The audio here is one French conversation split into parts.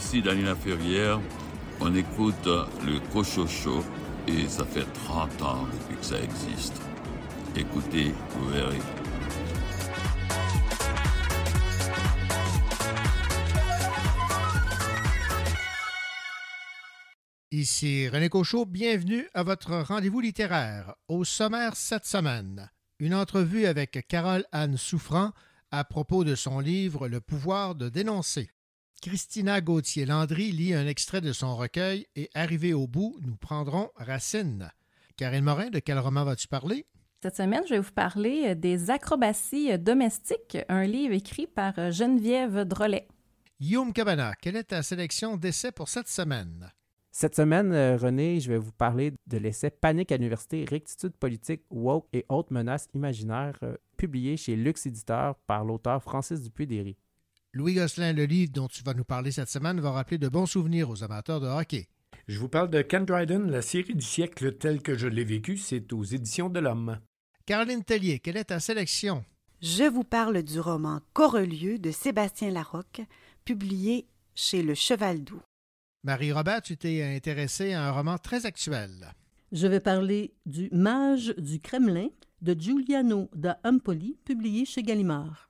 ici Danina Ferrière. On écoute le Cochocho et ça fait 30 ans depuis que ça existe. Écoutez, vous verrez. Ici René Cochot, bienvenue à votre rendez-vous littéraire. Au sommaire cette semaine, une entrevue avec Carole Anne Souffrant à propos de son livre Le pouvoir de dénoncer. Christina Gauthier-Landry lit un extrait de son recueil et arrivé au bout, nous prendrons Racine. Karine Morin, de quel roman vas-tu parler? Cette semaine, je vais vous parler des acrobaties domestiques, un livre écrit par Geneviève Drolet. Guillaume Cabana, quelle est ta sélection d'essais pour cette semaine? Cette semaine, euh, René, je vais vous parler de l'essai Panique à l'université, rectitude politique, woke et autres menaces imaginaires, euh, publié chez Lux Éditeur par l'auteur Francis Dupuy-Déry. Louis Gosselin, le livre dont tu vas nous parler cette semaine, va rappeler de bons souvenirs aux amateurs de hockey. Je vous parle de Ken Dryden, la série du siècle telle que je l'ai vécue, c'est aux éditions de l'Homme. Caroline Tellier, quelle est ta sélection? Je vous parle du roman Corelieu de Sébastien Larocque, publié chez Le Cheval Doux. Marie-Robert, tu t'es intéressée à un roman très actuel. Je vais parler du Mage du Kremlin de Giuliano da Empoli, publié chez Gallimard.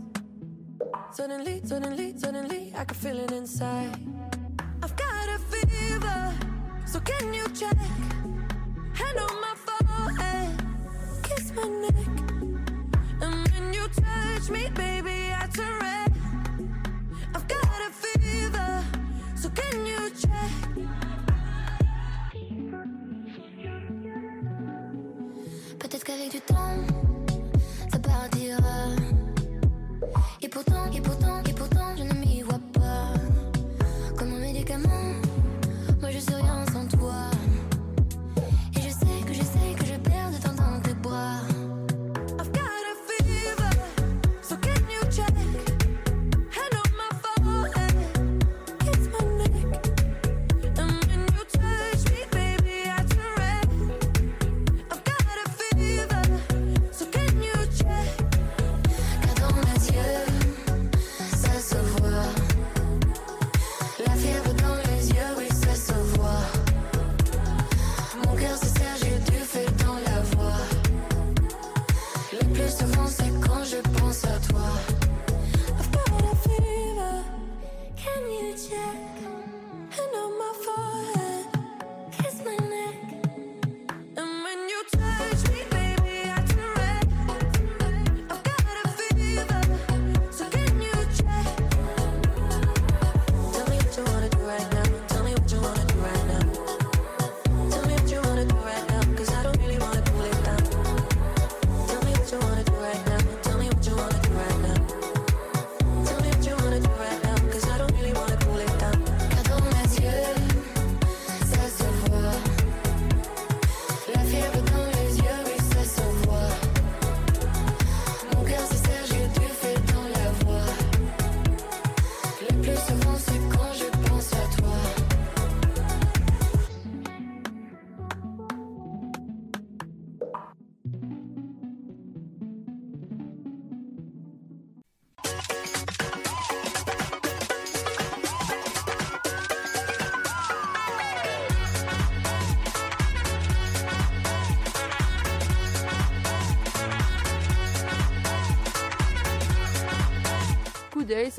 Suddenly, suddenly, suddenly, I could feel it inside. I've got a fever, so can you check? Hand on my forehead, kiss my neck. And when you touch me, baby, I turn red. I've got a fever, so can you check? Peut-être qu'avec du temps,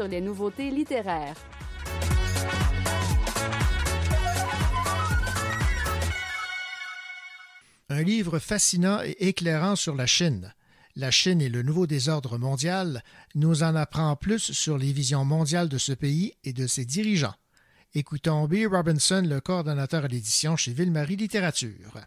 sur les nouveautés littéraires. Un livre fascinant et éclairant sur la Chine. La Chine et le nouveau désordre mondial nous en apprend plus sur les visions mondiales de ce pays et de ses dirigeants. Écoutons B. Robinson, le coordonnateur à l'édition chez Ville-Marie Littérature.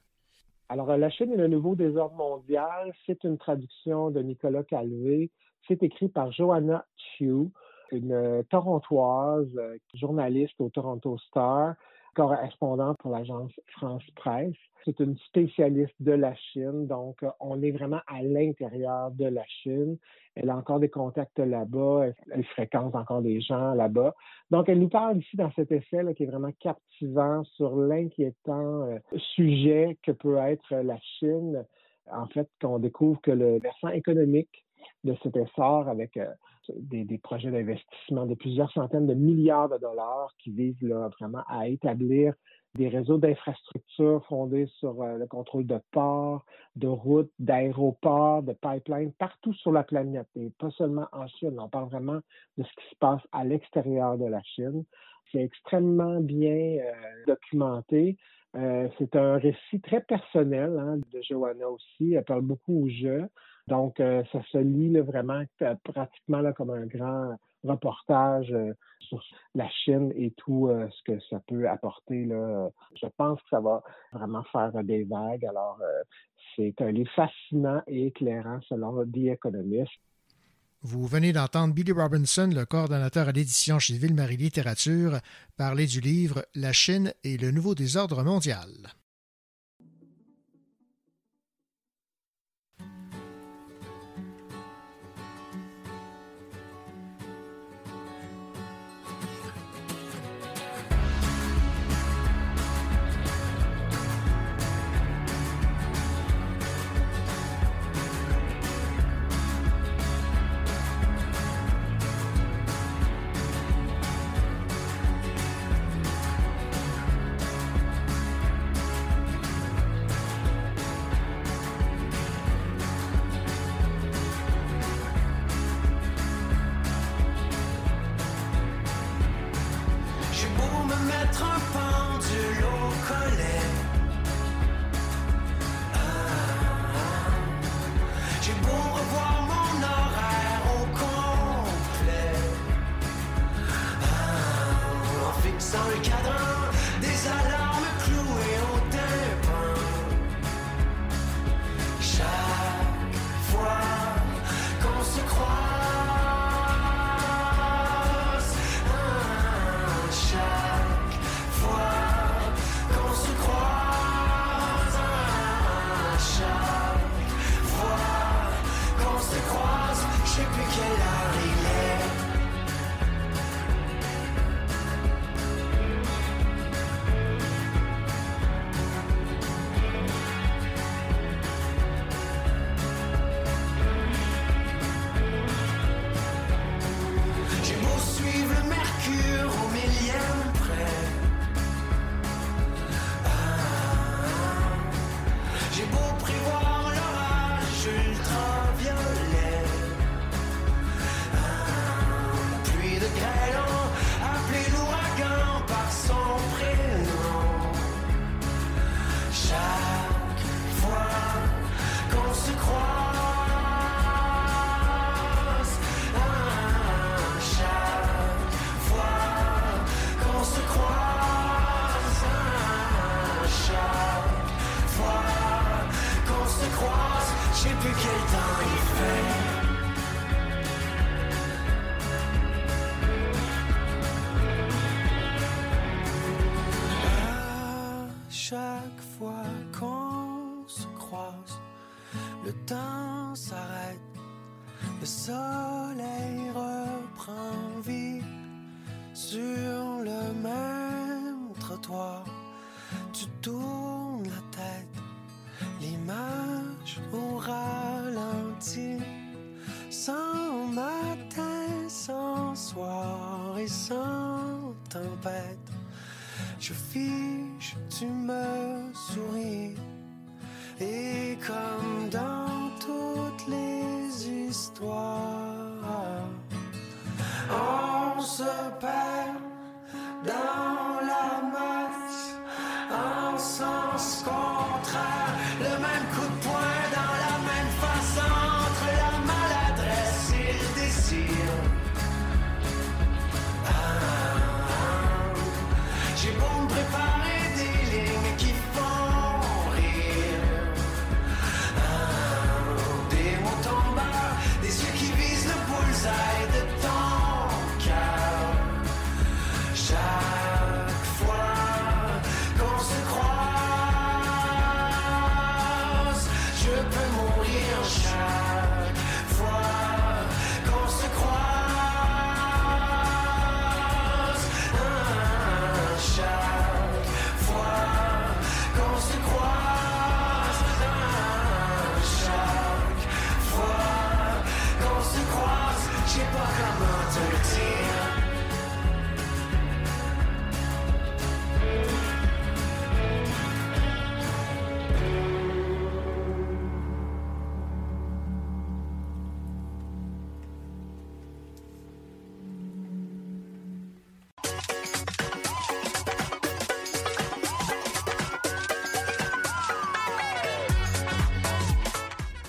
Alors, euh, La Chine et le nouveau désordre mondial, c'est une traduction de Nicolas Calvé. C'est écrit par Joanna Chu, une euh, torontoise, euh, journaliste au Toronto Star. correspondante pour l'agence France Presse. C'est une spécialiste de la Chine, donc euh, on est vraiment à l'intérieur de la Chine. Elle a encore des contacts là-bas, elle, fréquente encore des gens là-bas. Donc, elle nous parle ici dans cet essai là, qui est vraiment captivant sur l'inquiétant sujet que peut être la Chine. En fait, qu'on découvre que le versant économique de cet essor avec des, projets d'investissement de plusieurs centaines de milliards de dollars qui visent vraiment à établir des réseaux d'infrastructures fondés sur euh, le contrôle de ports, de routes, d'aéroports, de pipelines partout sur la planète et pas seulement en Chine. On parle vraiment de ce qui se passe à l'extérieur de la Chine. C'est extrêmement bien euh, documenté. Euh, c'est un récit très personnel hein, de Joanna aussi. Elle parle beaucoup aux jeux. Donc, ça se lit vraiment pratiquement comme un grand reportage euh, sur la Chine et tout euh, ce que ça peut apporter. Je pense que ça va vraiment faire des vagues. Alors, euh, c'est un livre fascinant et éclairant selon The Economist. Vous venez d'entendre Billy Robinson, le coordonnateur à l'édition chez Ville-Marie Littérature, parler du livre La Chine et le nouveau désordre mondial.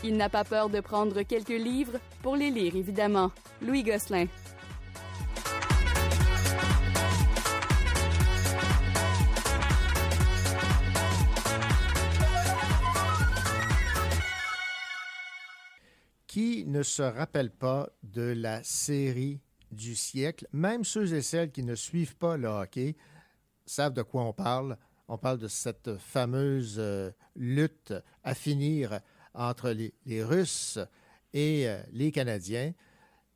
Il n'a pas peur de prendre quelques livres pour les lire, évidemment. Louis Gosselin. Qui ne se rappelle pas de la série du siècle, même ceux et celles qui ne suivent pas le hockey savent de quoi on parle. On parle de cette fameuse euh, lutte à finir entre les, Russes et euh, les Canadiens.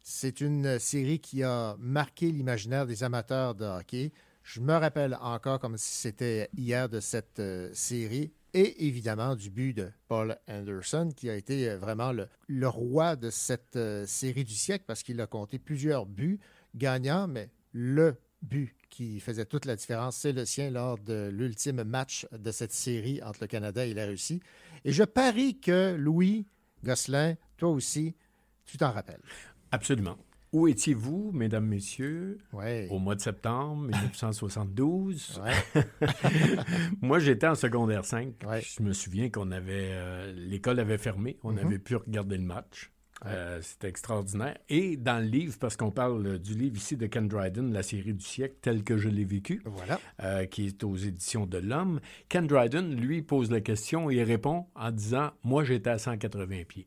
C'est une série qui a marqué l'imaginaire des amateurs de hockey. Je me rappelle encore comme si c'était hier de cette euh, série et évidemment du but de Paul Anderson, qui a été euh, vraiment le, roi de cette série du siècle parce qu'il a compté plusieurs buts gagnants, mais le but qui faisait toute la différence, c'est le sien lors de l'ultime match de cette série entre le Canada et la Russie. Et je parie que Louis Gosselin, toi aussi, tu t'en rappelles. Absolument. Où étiez-vous, mesdames, messieurs, Ouais. au mois de septembre 1972? Ouais. Moi, j'étais en secondaire 5. Ouais. Je me souviens qu'on avait... euh, L'école avait fermé. On Mhm. n'avait pu regarder le match. Euh, C'était extraordinaire. Et dans le livre, parce qu'on parle euh, du livre ici de Ken Dryden, La série du siècle, tel que je l'ai vécu, Voilà. euh, qui est aux éditions de l'Homme, Ken Dryden, lui, pose la question et répond en disant « Moi, j'étais à 180 pieds. ».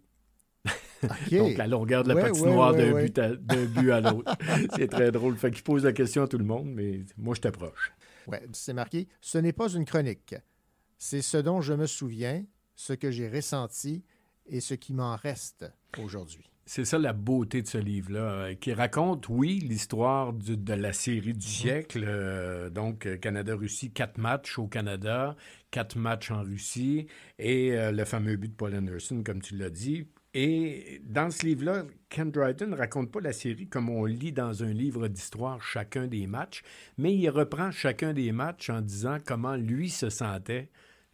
Donc, la longueur de la Ouais, patinoire ouais, ouais, d'un but but à l'autre. C'est très drôle. Fait qu'il pose la question à tout le monde, mais moi, je t'approche. Ouais, c'est marqué Ce n'est pas une chronique. C'est ce dont je me souviens, ce que j'ai ressenti et ce qui m'en reste aujourd'hui. C'est ça la beauté de ce livre-là, euh, qui raconte, oui, l'histoire de la série du siècle. euh, donc, euh, Canada-Russie, quatre matchs au Canada, quatre matchs en Russie, et euh, le fameux but de Paul Anderson, comme tu l'as dit. Et dans ce livre-là, Ken Dryden ne raconte pas la série comme on lit dans un livre d'histoire chacun des matchs, mais il reprend chacun des matchs en disant comment lui se sentait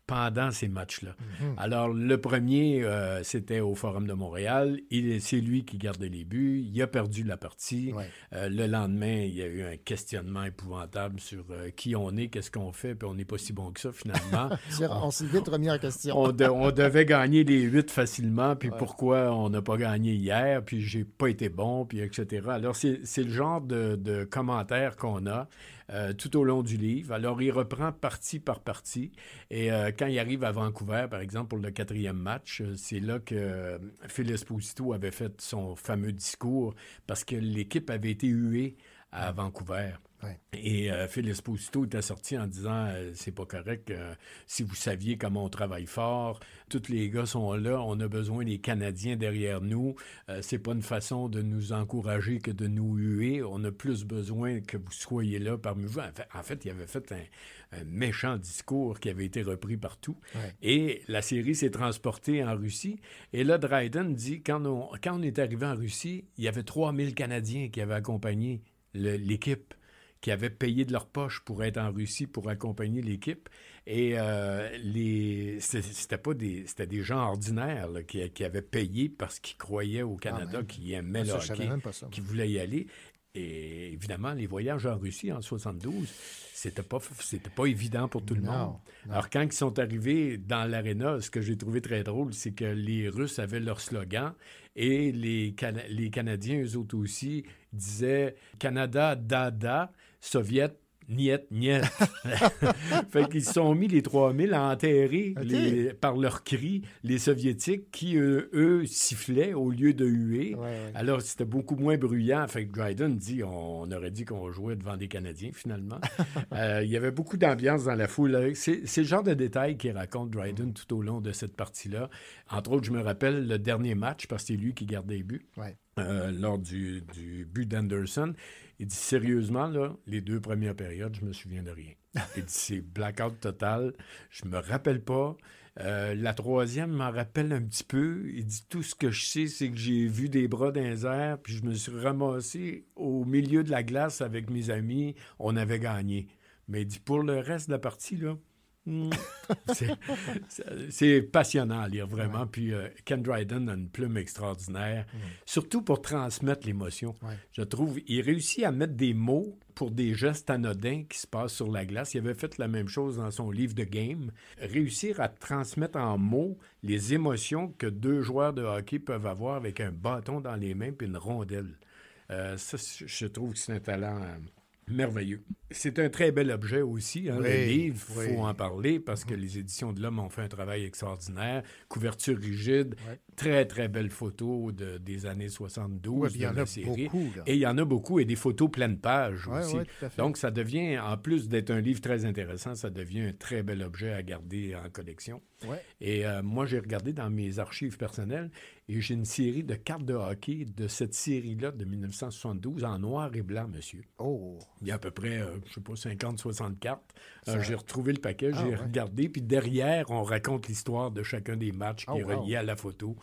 pendant ces matchs-là. Alors, le premier, euh, c'était au Forum de Montréal. C'est lui qui gardait les buts. Il a perdu la partie. Ouais. Euh, le lendemain, il y a eu un questionnement épouvantable sur euh, qui on est, qu'est-ce qu'on fait, puis on n'est pas si bon que ça, finalement. On s'est vite remis en question. on, de- on devait gagner les huit facilement, puis Ouais. pourquoi on n'a pas gagné hier, puis j'ai pas été bon, puis etc. Alors, c'est c'est le genre de, de commentaires qu'on a euh, tout au long du livre. Alors, il reprend partie par partie, et euh, quand il arrive à Vancouver, par exemple, pour le quatrième match, euh, c'est là que Phil Esposito avait fait son fameux discours, parce que l'équipe avait été huée à Vancouver. Ouais. Et euh, Phil Esposito était sorti en disant euh, c'est pas correct, euh, si vous saviez comment on travaille fort, tous les gars sont là, on a besoin des Canadiens derrière nous, euh, c'est pas une façon de nous encourager que de nous huer, on a plus besoin que vous soyez là parmi vous. En fait, en fait il avait fait un, un méchant discours qui avait été repris partout. Ouais. Et la série s'est transportée en Russie. Et là, Dryden dit, quand on, quand on est arrivé en Russie, il y avait 3000 Canadiens qui avaient accompagné l'équipe qui avaient payé de leur poche pour être en Russie pour accompagner l'équipe. Et euh, les c'était pas des c'était des gens ordinaires là, qui, qui avaient payé parce qu'ils croyaient au Canada, même. qui aimaient le hockey, qui voulaient y aller. Et évidemment, les voyages en Russie en 72, c'était pas c'était pas évident pour tout le Non, monde. non. Alors quand ils sont arrivés dans l'aréna, ce que j'ai trouvé très drôle, c'est que les Russes avaient leur slogan et les, Cana- les Canadiens, eux autres aussi, disaient Canada, dada, Soviet, niet, niet. fait qu'ils se sont mis les 3000 à enterrer les- par leurs cris les Soviétiques qui, eux, eux, sifflaient au lieu de huer. Ouais, ouais. Alors, c'était beaucoup moins bruyant. Fait que Dryden dit on, aurait dit qu'on jouait devant des Canadiens, finalement. Euh, il y avait beaucoup d'ambiance dans la foule. C'est c'est le genre de détails qu'il raconte Dryden tout au long de cette partie-là. Entre autres, je me rappelle le dernier match, parce que c'est lui qui gardait les buts, Ouais. euh, lors du, du but d'Anderson. Il dit sérieusement, là, les deux premières périodes, je me souviens de rien. Il dit c'est blackout total. Je me rappelle pas. Euh, la troisième m'en rappelle un petit peu. Il dit tout ce que je sais, c'est que j'ai vu des bras dans les airs, puis je me suis ramassé au milieu de la glace avec mes amis. On avait gagné. Mais il dit pour le reste de la partie, là. C'est- c'est- passionnant à lire, vraiment. Puis euh, Ken Dryden a une plume extraordinaire, surtout pour transmettre l'émotion. Ouais. Je trouve, il réussit à mettre des mots pour des gestes anodins qui se passent sur la glace. Il avait fait la même chose dans son livre de game. Réussir à transmettre en mots les émotions que deux joueurs de hockey peuvent avoir avec un bâton dans les mains puis une rondelle. Euh, ça, je trouve que c'est un talent euh, merveilleux. C'est un très bel objet aussi, hein, le livre. Il oui. Faut en parler parce que les éditions de l'Homme ont fait un travail extraordinaire. Couverture rigide, très, très belles photos de, des années 72 Ouais, puis il y de en la a série. beaucoup, là. Et il y en a beaucoup, et des photos pleines pages aussi. Donc, ça devient, en plus d'être un livre très intéressant, ça devient un très bel objet à garder en collection. Ouais. Et euh, moi, j'ai regardé dans mes archives personnelles et j'ai une série de cartes de hockey de cette série-là de 1972 en noir et blanc, monsieur. Oh, Il y a à peu près, euh, je sais pas, 50, 60 cartes. Euh, j'ai retrouvé le paquet, Ah, j'ai ouais. regardé, puis derrière, on raconte l'histoire de chacun des matchs qui Oh, est wow. relié à la photo.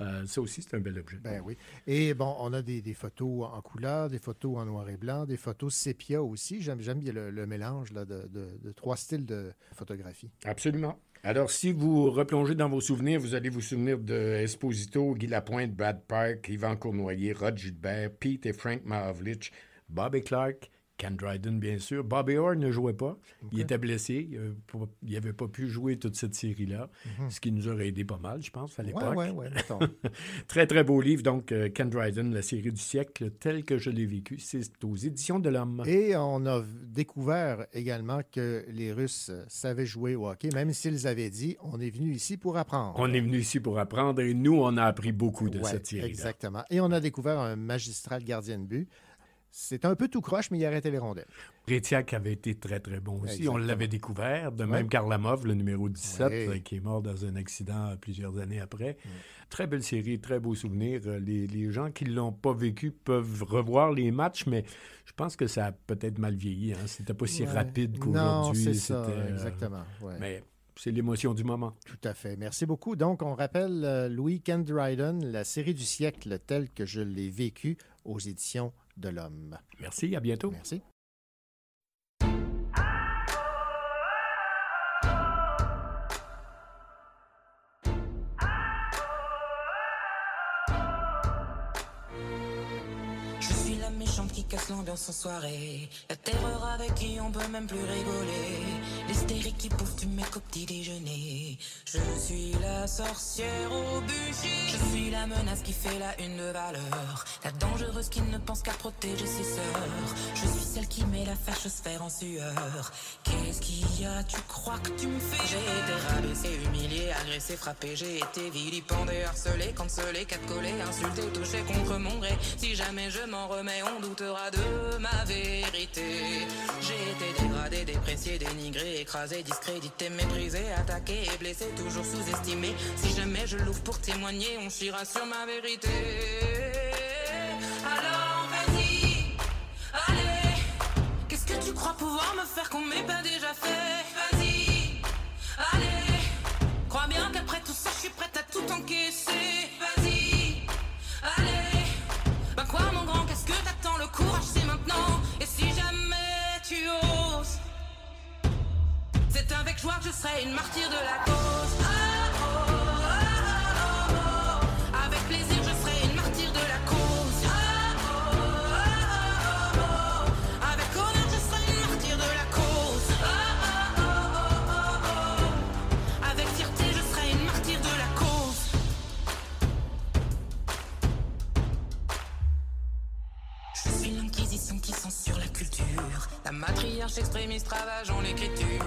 Euh, ça aussi, c'est un bel objet. ben oui. Et bon, on a des, des photos en couleur, des photos en noir et blanc, des photos sépia aussi. J'aime j'aime bien le, le mélange là, de, de- de trois styles de photographie. Absolument. Alors, si vous replongez dans vos souvenirs, vous allez vous souvenir de Esposito, Guy Lapointe, Brad Park, Yvan Cournoyer, Rod Gilbert, Pete et Frank Mahavlich, Bobby Clark, Ken Dryden, bien sûr. Bobby Orr ne jouait pas. Il était blessé. Il n'avait pas pu jouer toute cette série-là, ce qui nous aurait aidé pas mal, je pense, à l'époque. Mhm. Ouais, ouais, ouais, mettons. très, très beau livre. Donc, euh, Ken Dryden, la série du siècle, tel que je l'ai vécu. C'est aux éditions de l'Homme. Et on a découvert également que les Russes savaient jouer au hockey, même s'ils avaient dit on est venu ici pour apprendre. On est venu ici pour apprendre et nous, on a appris beaucoup de cette série-là. Exactement. Et on a découvert un magistral gardien de but. C'est un peu tout croche, mais il arrêtait les rondelles. Rétiac avait été très, très bon aussi. Exactement. On l'avait découvert. De Ouais. même, Karlamov, le numéro 17, Ouais. euh, qui est mort dans un accident euh, plusieurs années après. Très belle série, très beau souvenir. Euh, Les, les gens qui ne l'ont pas vécu peuvent revoir les matchs, mais je pense que ça a peut-être mal vieilli. Hein. C'était pas si Ouais. rapide Non, qu'aujourd'hui. c'est ça, exactement. ouais. Mais c'est l'émotion du moment. Tout à fait. Merci beaucoup. Donc, on rappelle euh, Louis Ken Dryden, la série du siècle telle que je l'ai vécue aux éditions de l'Homme. Merci, à bientôt. Merci. Soirée. La terreur avec qui on peut même plus rigoler. L'hystérique qui bouffe du mec au petit déjeuner. Je suis la sorcière au bûcher. Je suis la menace qui fait la une de valeur. La dangereuse qui ne pense qu'à protéger ses sœurs. Je suis celle qui met la fâche sphère en sueur. Qu'est-ce qu'il y a, tu crois que tu me fais? J'ai été rabaissé, humilié, agressé, frappé. J'ai été vilipendé, harcelé, cancelé, catcollé, insulté, touché contre mon gré. Si jamais je m'en remets, on doutera ma vérité. J'ai été dégradé, déprécié, dénigré, écrasé, discrédité, méprisé, attaqué et blessé, toujours sous-estimé. Si jamais je l'ouvre pour témoigner, on chira sur ma vérité. Alors vas-y, allez. Qu'est-ce que tu crois pouvoir me faire qu'on m'ait pas déjà fait? Je serai une martyre de la cause. Ah, oh, ah, oh, oh. Avec plaisir, je serai une martyre de la cause. Ah. Avec honneur, je serai une martyre de la cause. Avec fierté, je serai une martyre de la cause. Je suis l'inquisition qui censure la culture. La matriarche extrémiste ravage en l'écriture.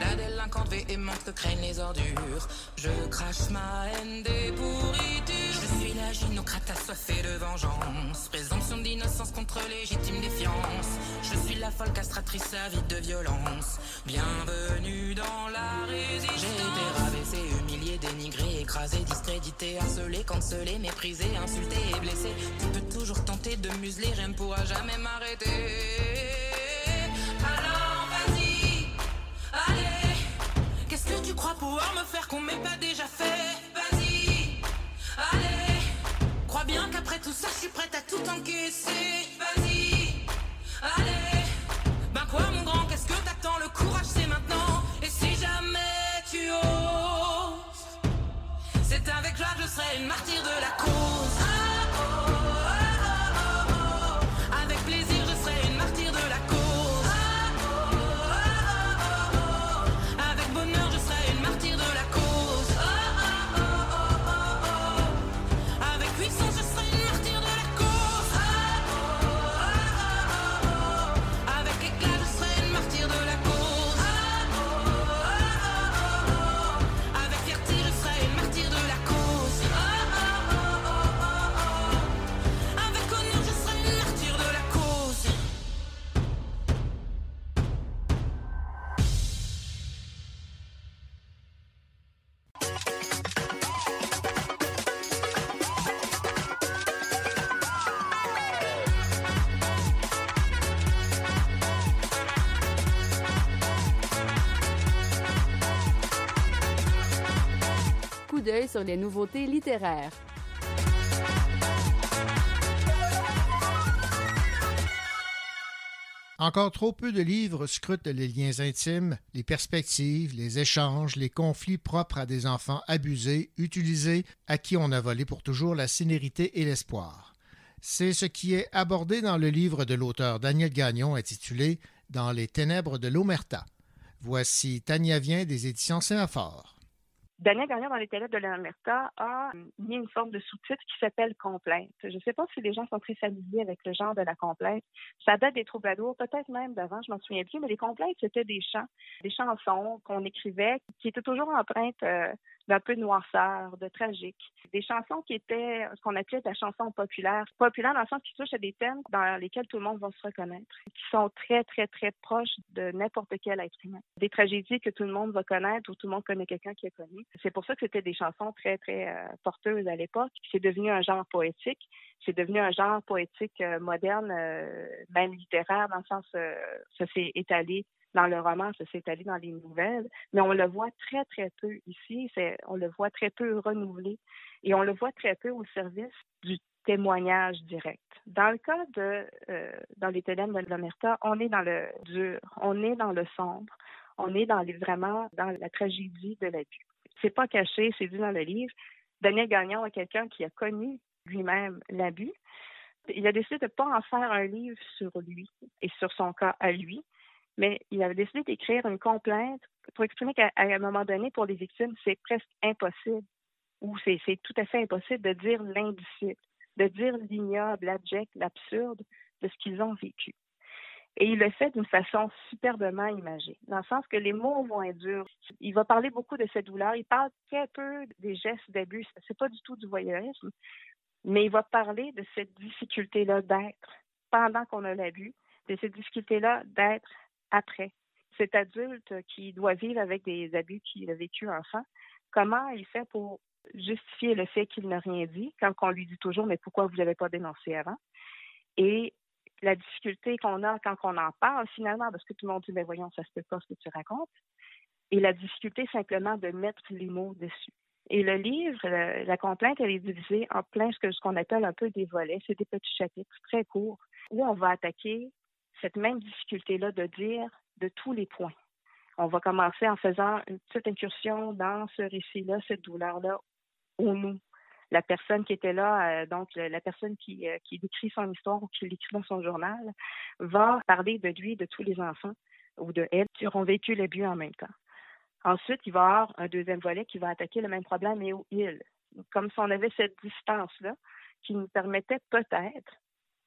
La délinquante véhémente que craignent les ordures. Je crache ma haine des pourritures. Je suis la gynocrate assoiffée de vengeance. Présomption d'innocence contre légitime défiance. Je suis la folle castratrice avide de violence. Bienvenue dans la résistance. J'ai été rabaissé, humilié, dénigré, écrasé, discrédité, harcelé, cancelé, méprisé, insulté et blessé. Tu peux toujours tenter de museler, rien ne pourra jamais m'arrêter. crois pouvoir me faire qu'on m'ait pas déjà fait. Vas-y, allez. Crois bien qu'après tout ça, je suis prête à tout encaisser. Vas-y, allez. Ben quoi, mon grand, qu'est-ce que t'attends? Le courage, c'est maintenant. Et si jamais tu oses, c'est avec joie que je serai une martyre de la cause. Sur les nouveautés littéraires. Encore trop peu de livres scrutent les liens intimes, les perspectives, les échanges, les conflits propres à des enfants abusés, utilisés, à qui on a volé pour toujours la sénérité et l'espoir. C'est ce qui est abordé dans le livre de l'auteur Daniel Gagnon intitulé Dans les ténèbres de l'Omerta. Voici Tania Vient des éditions Sémaphore. Daniel Gagnon, dans les ténèbres de l'Amerta, a mis une forme de sous-titre qui s'appelle complainte. Je ne sais pas si les gens sont très familiers avec le genre de la complainte. Ça date des troubadours, peut-être même d'avant, je m'en souviens plus, mais les complaintes, c'était des chants, des chansons qu'on écrivait qui étaient toujours empreintes euh, d'un peu de noirceur, de tragique. Des chansons qui étaient ce qu'on appelait la chanson populaire. Populaire dans le sens qui touche à des thèmes dans lesquels tout le monde va se reconnaître, qui sont très, très, très proches de n'importe quel être humain. Des tragédies que tout le monde va connaître ou tout le monde connaît quelqu'un qui a connu. C'est pour ça que c'était des chansons très, très euh, porteuses à l'époque. C'est devenu un genre poétique. C'est devenu un genre poétique euh, moderne, euh, même littéraire, dans le sens, ça s'est étalé dans le roman, ça s'est étalé dans les nouvelles, mais on le voit très, très peu ici. On le voit très peu renouvelé et on le voit très peu au service du témoignage direct. Dans le cas de euh, dans les ténèbres de l'Omerta, on est dans le dur, on est dans le sombre, on est dans les vraiment dans la tragédie de l'abus. C'est pas caché, c'est dit dans le livre. Daniel Gagnon est quelqu'un qui a connu lui-même l'abus. Il a décidé de ne pas en faire un livre sur lui et sur son cas à lui, mais il avait décidé d'écrire une complainte pour exprimer qu'à un moment donné, pour les victimes, c'est presque impossible, ou c'est c'est tout à fait impossible de dire l'indicible, de dire l'ignoble, l'abject, l'absurde de ce qu'ils ont vécu. Et il le fait d'une façon superbement imagée, dans le sens que les mots vont être durs. Il va parler beaucoup de cette douleur. Il parle très peu des gestes d'abus. C'est pas du tout du voyeurisme, mais il va parler de cette difficulté-là d'être pendant qu'on a l'abus, de cette difficulté-là d'être après. Cet adulte qui doit vivre avec des abus qu'il a vécu enfant, comment il fait pour justifier le fait qu'il n'a rien dit quand on lui dit toujours mais pourquoi vous l'avez pas dénoncé avant? Et la difficulté qu'on a quand on en parle finalement parce que tout le monde dit mais voyons ça se peut pas ce que tu racontes et la difficulté simplement de mettre les mots dessus et le livre, la complainte, elle est divisée en plein ce qu'on appelle un peu des volets. C'est des petits chapitres très courts où on va attaquer cette même difficulté-là de dire de tous les points. On va commencer en faisant une petite incursion dans ce récit-là, cette douleur-là, au nous. La personne qui était là, euh, donc la personne qui, euh, décrit son histoire ou qui l'écrit dans son journal, va parler de lui, de tous les enfants ou de elle qui auront vécu l'abus en même temps. Ensuite, il va y avoir un deuxième volet qui va attaquer le même problème, mais au il. Comme si on avait cette distance-là qui nous permettait peut-être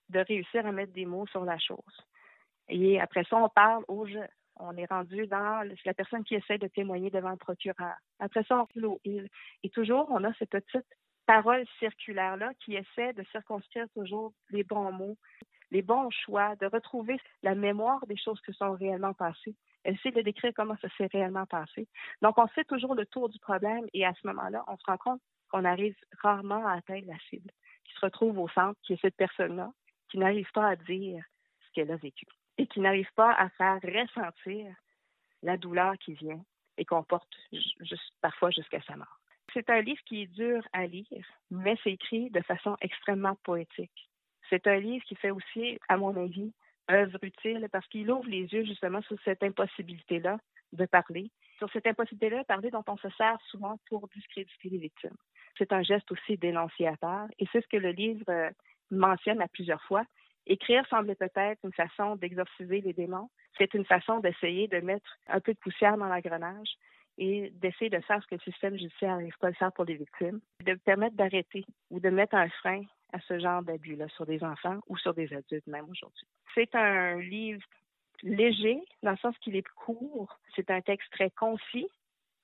de réussir à mettre des mots sur la chose. Et après ça, on parle au je. On est rendu dans la personne qui essaie de témoigner devant le procureur. Après ça, on. Et toujours, on a cette petite parole circulaire-là qui essaie de circonscrire toujours les bons mots, les bons choix, de retrouver la mémoire des choses qui sont réellement passées. Elle essaie de décrire comment ça s'est réellement passé. Donc, on fait toujours le tour du problème et à ce moment-là, on se rend compte qu'on arrive rarement à atteindre la cible, qui se retrouve au centre, qui est cette personne-là, qui n'arrive pas à dire ce qu'elle a vécu et qui n'arrive pas à faire ressentir la douleur qui vient et qu'on porte ju- juste, parfois jusqu'à sa mort. C'est un livre qui est dur à lire, mais c'est écrit de façon extrêmement poétique. C'est un livre qui fait aussi, à mon avis, œuvre utile parce qu'il ouvre les yeux justement sur cette impossibilité-là de parler, sur cette impossibilité-là de parler dont on se sert souvent pour discréditer les victimes. c'est un geste aussi dénonciateur. Et c'est ce que le livre euh, mentionne à plusieurs fois. Écrire semblait peut-être une façon d'exorciser les démons. C'est une façon d'essayer de mettre un peu de poussière dans l'engrenage et d'essayer de faire ce que le système judiciaire n'arrive pas à faire pour les victimes, de permettre d'arrêter ou de mettre un frein à ce genre d'abus-là sur des enfants ou sur des adultes même aujourd'hui. C'est un livre léger dans le sens qu'il est court. C'est un texte très concis,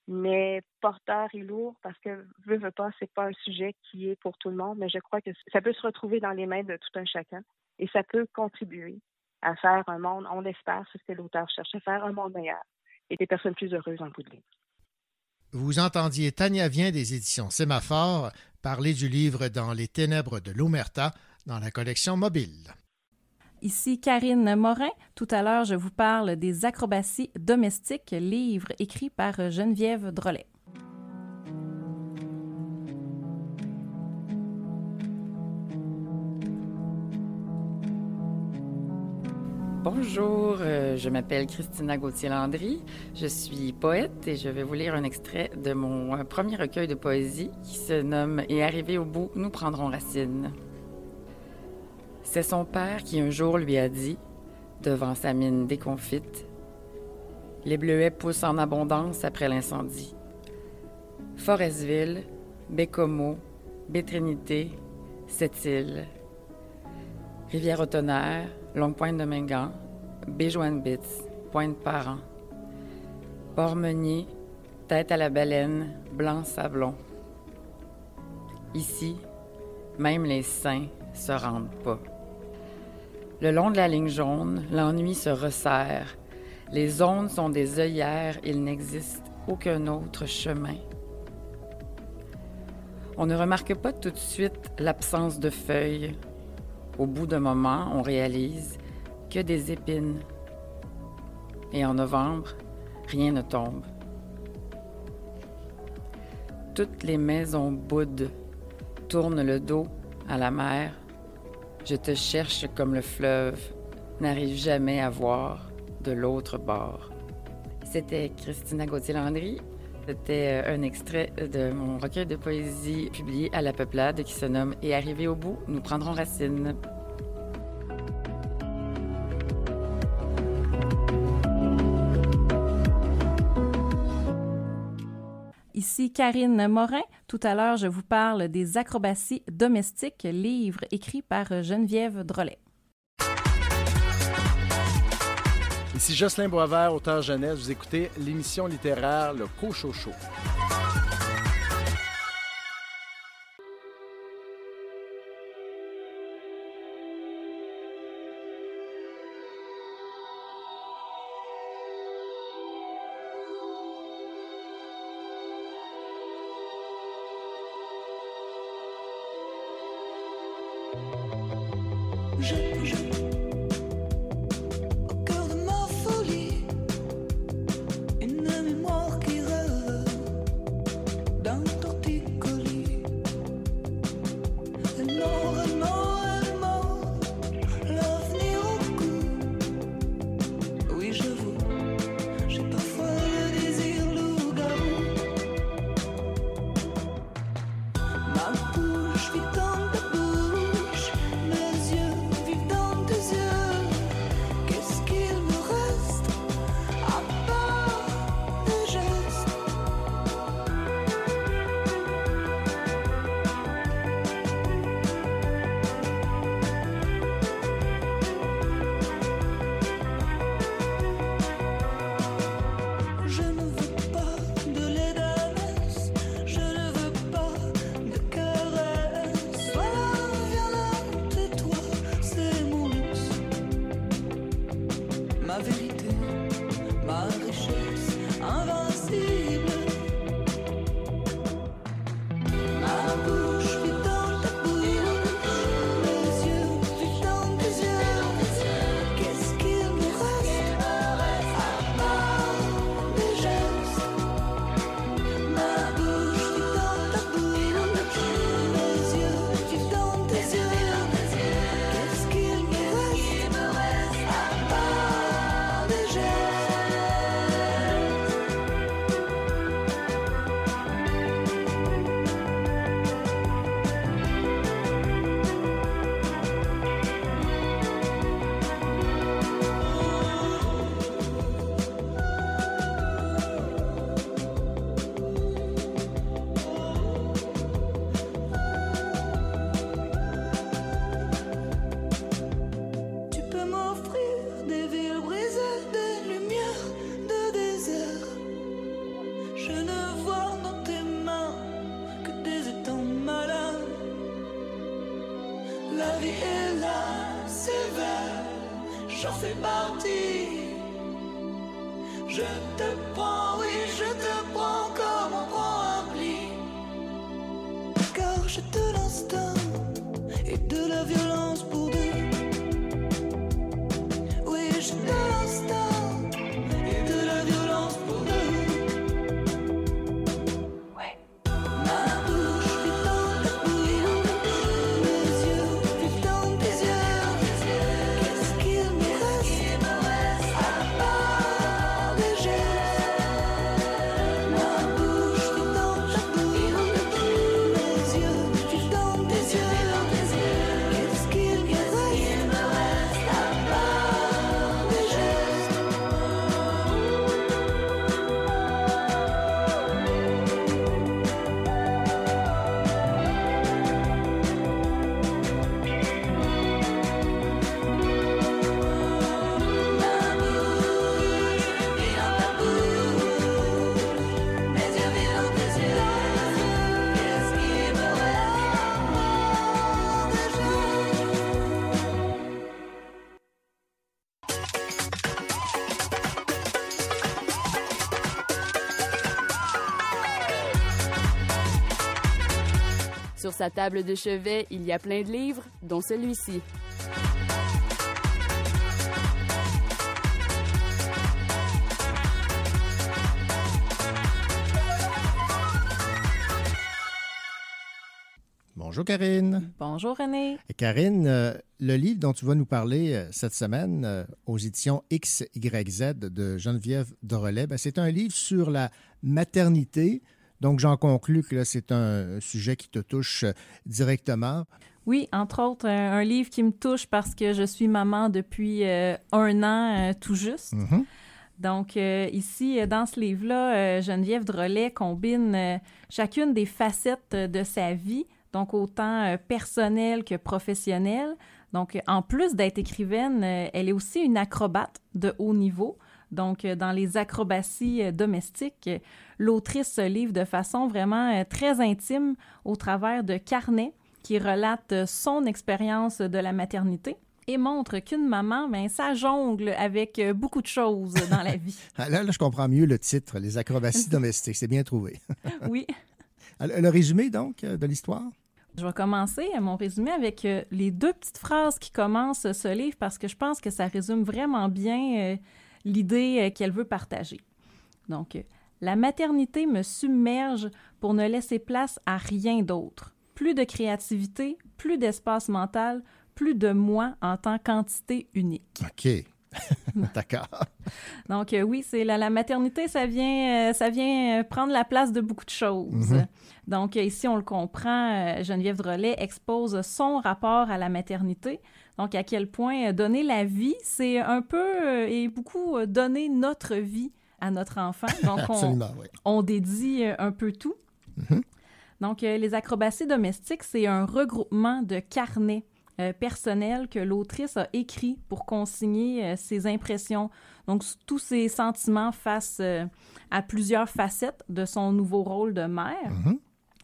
mais porteur et lourd parce que veux, veux pas, c'est pas un sujet qui est pour tout le monde, mais je crois que ça peut se retrouver dans les mains de tout un chacun et ça peut contribuer à faire un monde, on espère, c'est ce que l'auteur cherche à faire, un monde meilleur et des personnes plus heureuses en bout de ligne. Vous entendiez Tania Vient des éditions Sémaphore parler du livre Dans les ténèbres de l'Omerta dans la collection mobile. Ici Karine Morin. Tout à l'heure, je vous parle des acrobaties domestiques, livre écrit par Geneviève Drolet. Bonjour, euh, je m'appelle Christina Gauthier-Landry. Je suis poète et je vais vous lire un extrait de mon premier recueil de poésie qui se nomme Et arrivé au bout, nous prendrons racine. C'est son père qui un jour lui a dit, devant sa mine déconfite, Les bleuets poussent en abondance après l'incendie. Forestville, Bécomo, Bétrinité, Sept-Îles, Rivière-au-Tonnerre, Longue-Pointe de Mingan, Béjoine-Bits, Pointe-Parent, Port-Meunier, Tête à la baleine, Blanc-Sablon. Ici, même les saints se rendent pas. Le long de la ligne jaune, l'ennui se resserre. Les zones sont des œillères, il n'existe aucun autre chemin. On ne remarque pas tout de suite l'absence de feuilles, au bout d'un moment, on réalise que des épines. Et en novembre, rien ne tombe. Toutes les maisons boudent, tournent le dos à la mer. Je te cherche comme le fleuve n'arrive jamais à voir de l'autre bord. C'était Christina Gauthier-Landry. C'était euh, un extrait de mon recueil de poésie publié à La Peuplade qui se nomme Et arrivé au bout, nous prendrons racine. Ici Karine Morin. Tout à l'heure, je vous parle des acrobaties domestiques, livre écrit par Geneviève Drolet. Ici Jocelyn Boisvert, auteur jeunesse. Vous écoutez l'émission littéraire Le Cochocho. Sa table de chevet, il y a plein de livres, dont celui-ci. Bonjour Karine. Bonjour René. Karine, euh, le livre dont tu vas nous parler euh, cette semaine euh, aux éditions XYZ de Geneviève Dorelais, ben, c'est un livre sur la maternité. Donc j'en conclus que c'est un sujet qui te touche euh, directement. Oui, entre autres, un, un livre qui me touche parce que je suis maman depuis euh, un an euh, tout juste. Mhm. Donc, euh, ici, euh, dans ce livre-là, euh, Geneviève Drolet combine euh, chacune des facettes euh, de sa vie, donc autant euh, personnelle que professionnelle. Donc, euh, en plus d'être écrivaine, euh, elle est aussi une acrobate de haut niveau. Donc, euh, dans les acrobaties euh, domestiques, euh, l'autrice se livre de façon vraiment euh, très intime au travers de carnets qui relatent euh, son expérience de la maternité et montre qu'une maman, ben, ça jongle avec euh, beaucoup de choses dans la vie. Ah, Là, là, je comprends mieux le titre, Les acrobaties domestiques. C'est bien trouvé. Oui. Le résumé, donc, de l'histoire? Je vais commencer mon résumé avec les deux petites phrases qui commencent ce livre parce que je pense que ça résume vraiment bien l'idée qu'elle veut partager. Donc, la maternité me submerge pour ne laisser place à rien d'autre. Plus de créativité, plus d'espace mental, plus de moi en tant qu'entité unique. OK. D'accord. Donc euh, oui, c'est la, la maternité, ça vient, euh, ça vient euh, prendre la place de beaucoup de choses. Mhm. Donc ici, on le comprend, Geneviève Drolet expose son rapport à la maternité. Donc à quel point donner la vie, c'est un peu euh, et beaucoup donner notre vie à notre enfant. Donc on, Absolument, oui. on dédie euh, un peu tout. Mhm. Donc, euh, les acrobaties domestiques, c'est un regroupement de carnets euh, personnels que l'autrice a écrit pour consigner euh, ses impressions, donc tous ses sentiments face euh, à plusieurs facettes de son nouveau rôle de mère. Mhm.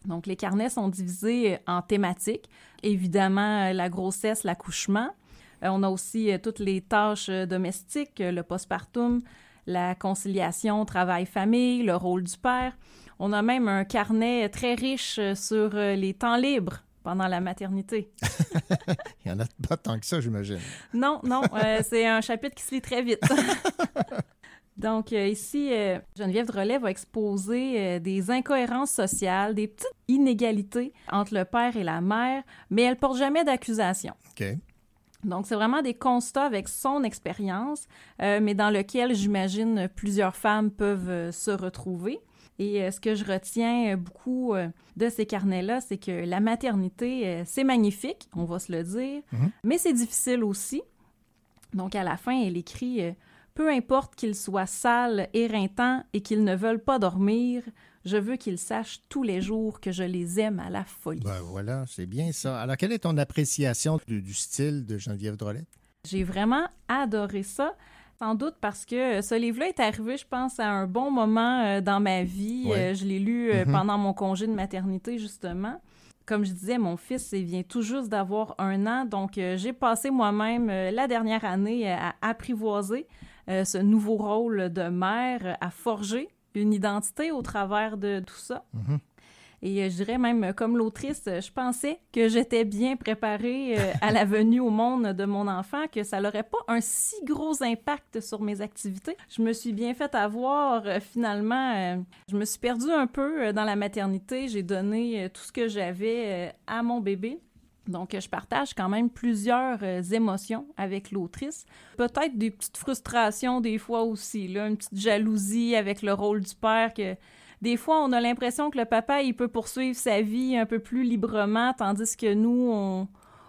Donc, les carnets sont divisés en thématiques. Évidemment, la grossesse, l'accouchement. On a aussi toutes les tâches domestiques, le postpartum, la conciliation travail-famille, le rôle du père. On a même un carnet très riche euh, sur euh, les temps libres pendant la maternité. Il n'y en a pas tant que ça, j'imagine. Non, non, euh, c'est un chapitre qui se lit très vite. Donc euh, ici, euh, Geneviève Drolet va exposer euh, des incohérences sociales, des petites inégalités entre le père et la mère, mais elle porte jamais d'accusation. Donc, c'est vraiment des constats avec son expérience, euh, mais dans lequel j'imagine plusieurs femmes peuvent euh, se retrouver. Et euh, ce que je retiens beaucoup de ces carnets-là, c'est que la maternité, c'est magnifique, on va se le dire, Mhm. mais c'est difficile aussi. Donc, à la fin, elle écrit Peu importe qu'ils soient sales, éreintants et qu'ils ne veulent pas dormir, je veux qu'ils sachent tous les jours que je les aime à la folie. Ben voilà, c'est bien ça. Alors, quelle est ton appréciation du, du style de Geneviève Drolet? J'ai vraiment adoré ça. Sans doute parce que ce livre-là est arrivé, je pense, à un bon moment euh, dans ma vie. Ouais. Euh, je l'ai lu euh, Mhm. pendant mon congé de maternité, justement. Comme je disais, mon fils il vient tout juste d'avoir un an, donc euh, j'ai passé moi-même euh, la dernière année à apprivoiser euh, ce nouveau rôle de mère, à forger une identité au travers de tout ça. Mhm. Et euh, je dirais même, euh, comme l'autrice, euh, je pensais que j'étais bien préparée à la venue au monde de mon enfant, que ça n'aurait pas un si gros impact sur mes activités. Je me suis bien fait avoir. finalement, je me suis perdue un peu dans la maternité. J'ai donné tout ce que j'avais à mon bébé. Donc, je partage quand même plusieurs euh, émotions avec l'autrice. Peut-être des petites frustrations des fois aussi, là, une petite jalousie avec le rôle du père que des fois, on a l'impression que le papa, il peut poursuivre sa vie un peu plus librement, tandis que nous, on,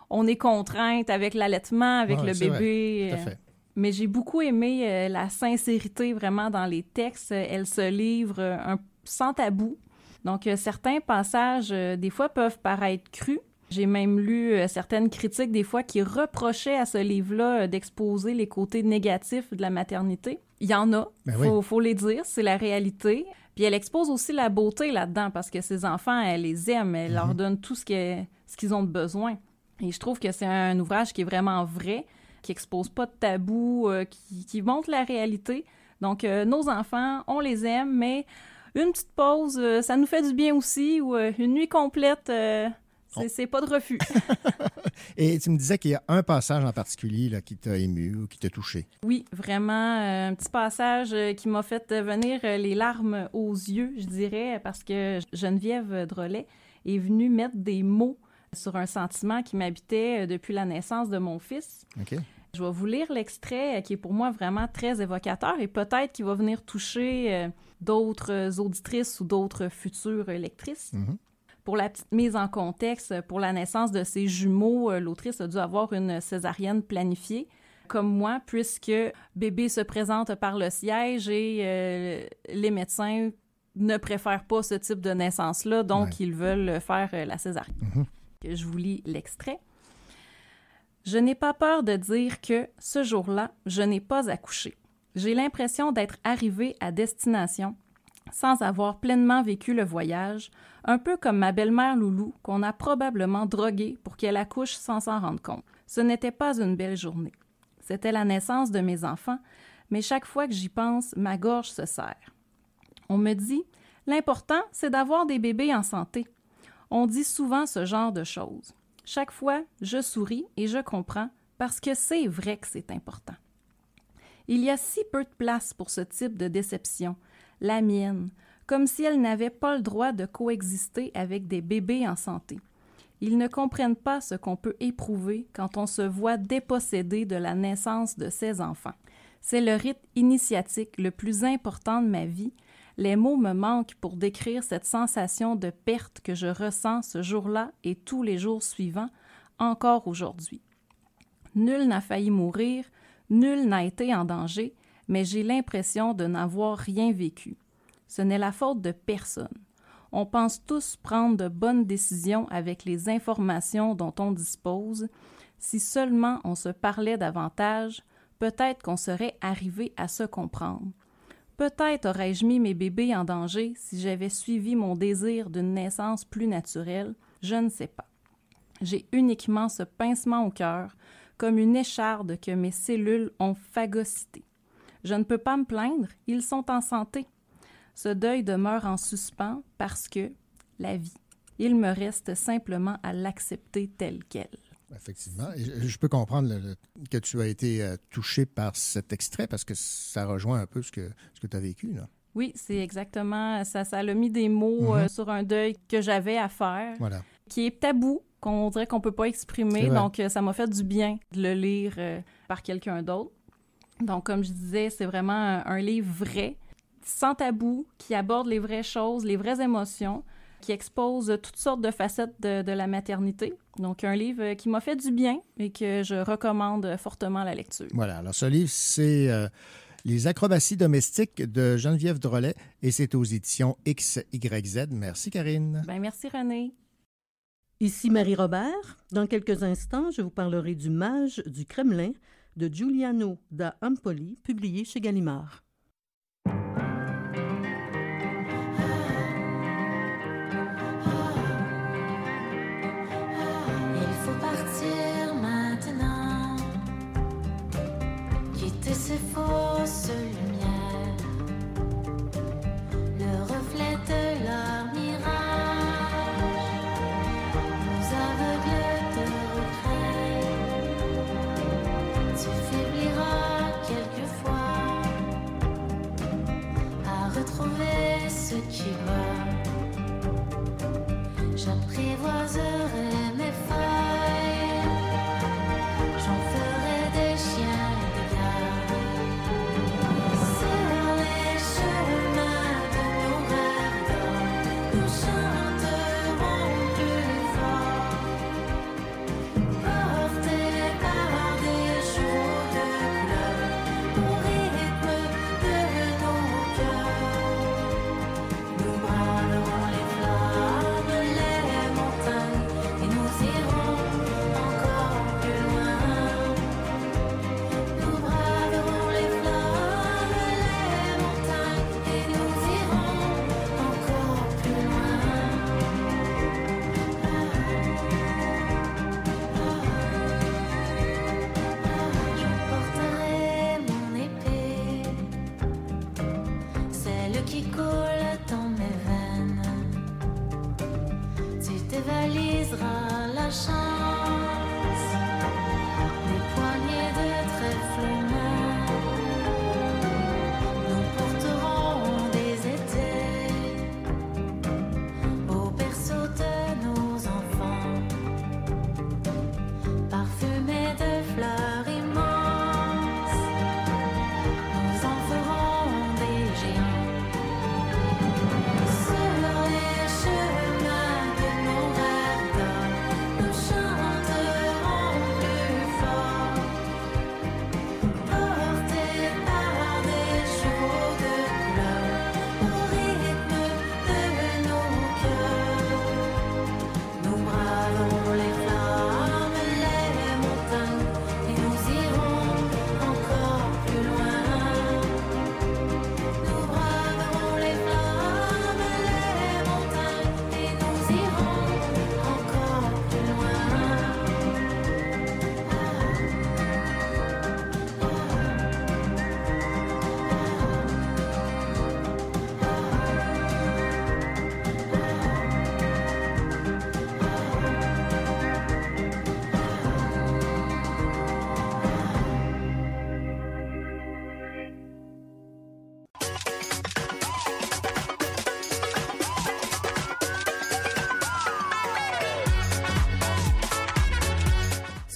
on est contrainte avec l'allaitement, avec Ouais, le vrai. bébé. Tout à euh, fait. Mais j'ai beaucoup aimé euh, la sincérité vraiment dans les textes. Elle se livre euh, un- sans tabou. Donc, certains passages, des fois, peuvent paraître crus. J'ai même lu euh, certaines critiques, des fois, qui reprochaient à ce livre-là euh, d'exposer les côtés négatifs de la maternité. Il y en a, Ben faut, oui. faut les dire, c'est la réalité. Puis elle expose aussi la beauté là-dedans, parce que ses enfants, elle les aime, elle leur Mhm. donne tout ce qu'ils ont de besoin. Et je trouve que c'est un ouvrage qui est vraiment vrai, qui expose pas de tabou, euh, qui, qui montre la réalité. Donc, euh, nos enfants, on les aime, mais une petite pause, euh, ça nous fait du bien aussi, ou une nuit complète, c'est pas de refus. Et tu me disais qu'il y a un passage en particulier là, qui t'a ému ou qui t'a touché. Oui, vraiment, euh, un petit passage euh, qui m'a fait venir euh, les larmes aux yeux, je dirais, parce que Geneviève Drolet est venue mettre des mots sur un sentiment qui m'habitait depuis la naissance de mon fils. OK? Je vais vous lire l'extrait qui est pour moi vraiment très évocateur et peut-être qui va venir toucher d'autres auditrices ou d'autres futures lectrices. Mhm. Pour la petite mise en contexte, euh, pour la naissance de ses jumeaux, euh, l'autrice a dû avoir une césarienne planifiée, comme moi, puisque bébé se présente par le siège et euh, les médecins ne préfèrent pas ce type de naissance-là, donc Ouais. ils veulent faire euh, la césarienne. Mhm. Que Je vous lis l'extrait. Je n'ai pas peur de dire que, ce jour-là, je n'ai pas accouché. J'ai l'impression d'être arrivée à destination sans avoir pleinement vécu le voyage, un peu comme ma belle-mère Loulou qu'on a probablement droguée pour qu'elle accouche sans s'en rendre compte. Ce n'était pas une belle journée. C'était la naissance de mes enfants, mais chaque fois que j'y pense, ma gorge se serre. On me dit, l'important, c'est d'avoir des bébés en santé. On dit souvent ce genre de choses. Chaque fois, je souris et je comprends parce que c'est vrai que c'est important. Il y a si peu de place pour ce type de déception, la mienne, comme si elle n'avait pas le droit de coexister avec des bébés en santé. Ils ne comprennent pas ce qu'on peut éprouver quand on se voit dépossédé de la naissance de ses enfants. C'est le rite initiatique le plus important de ma vie. Les mots me manquent pour décrire cette sensation de perte que je ressens ce jour-là et tous les jours suivants, encore aujourd'hui. Nul n'a failli mourir, nul n'a été en danger, mais j'ai l'impression de n'avoir rien vécu. Ce n'est la faute de personne. On pense tous prendre de bonnes décisions avec les informations dont on dispose. Si seulement on se parlait davantage, peut-être qu'on serait arrivé à se comprendre. Peut-être aurais-je mis mes bébés en danger si j'avais suivi mon désir d'une naissance plus naturelle, je ne sais pas. J'ai uniquement ce pincement au cœur, comme une écharde que mes cellules ont phagocyté. Je ne peux pas me plaindre, ils sont en santé. Ce deuil demeure en suspens parce que la vie. Il me reste simplement à l'accepter telle qu'elle. Effectivement. Et je, peux comprendre le- le- que tu as été euh, touché par cet extrait parce que ça rejoint un peu ce que, ce que tu as vécu. Là. Oui, c'est exactement ça. Ça a mis des mots Mhm. euh, sur un deuil que j'avais à faire, Voilà. qui est tabou, qu'on dirait qu'on peut pas exprimer. Donc, euh, ça m'a fait du bien de le lire euh, par quelqu'un d'autre. Donc, comme je disais, c'est vraiment un, un livre vrai, sans tabou, qui aborde les vraies choses, les vraies émotions, qui expose toutes sortes de facettes de, de la maternité. Donc, un livre qui m'a fait du bien et que je recommande fortement à la lecture. Voilà. Alors, ce livre, c'est euh, Les acrobaties domestiques de Geneviève Drolet et c'est aux éditions XYZ. Merci, Karine. Ben, merci, René. Ici Marie Robert. Dans quelques instants, je vous parlerai du Mage du Kremlin de Giuliano da Empoli, publié chez Gallimard. Il faut partir maintenant, quitter ces fausses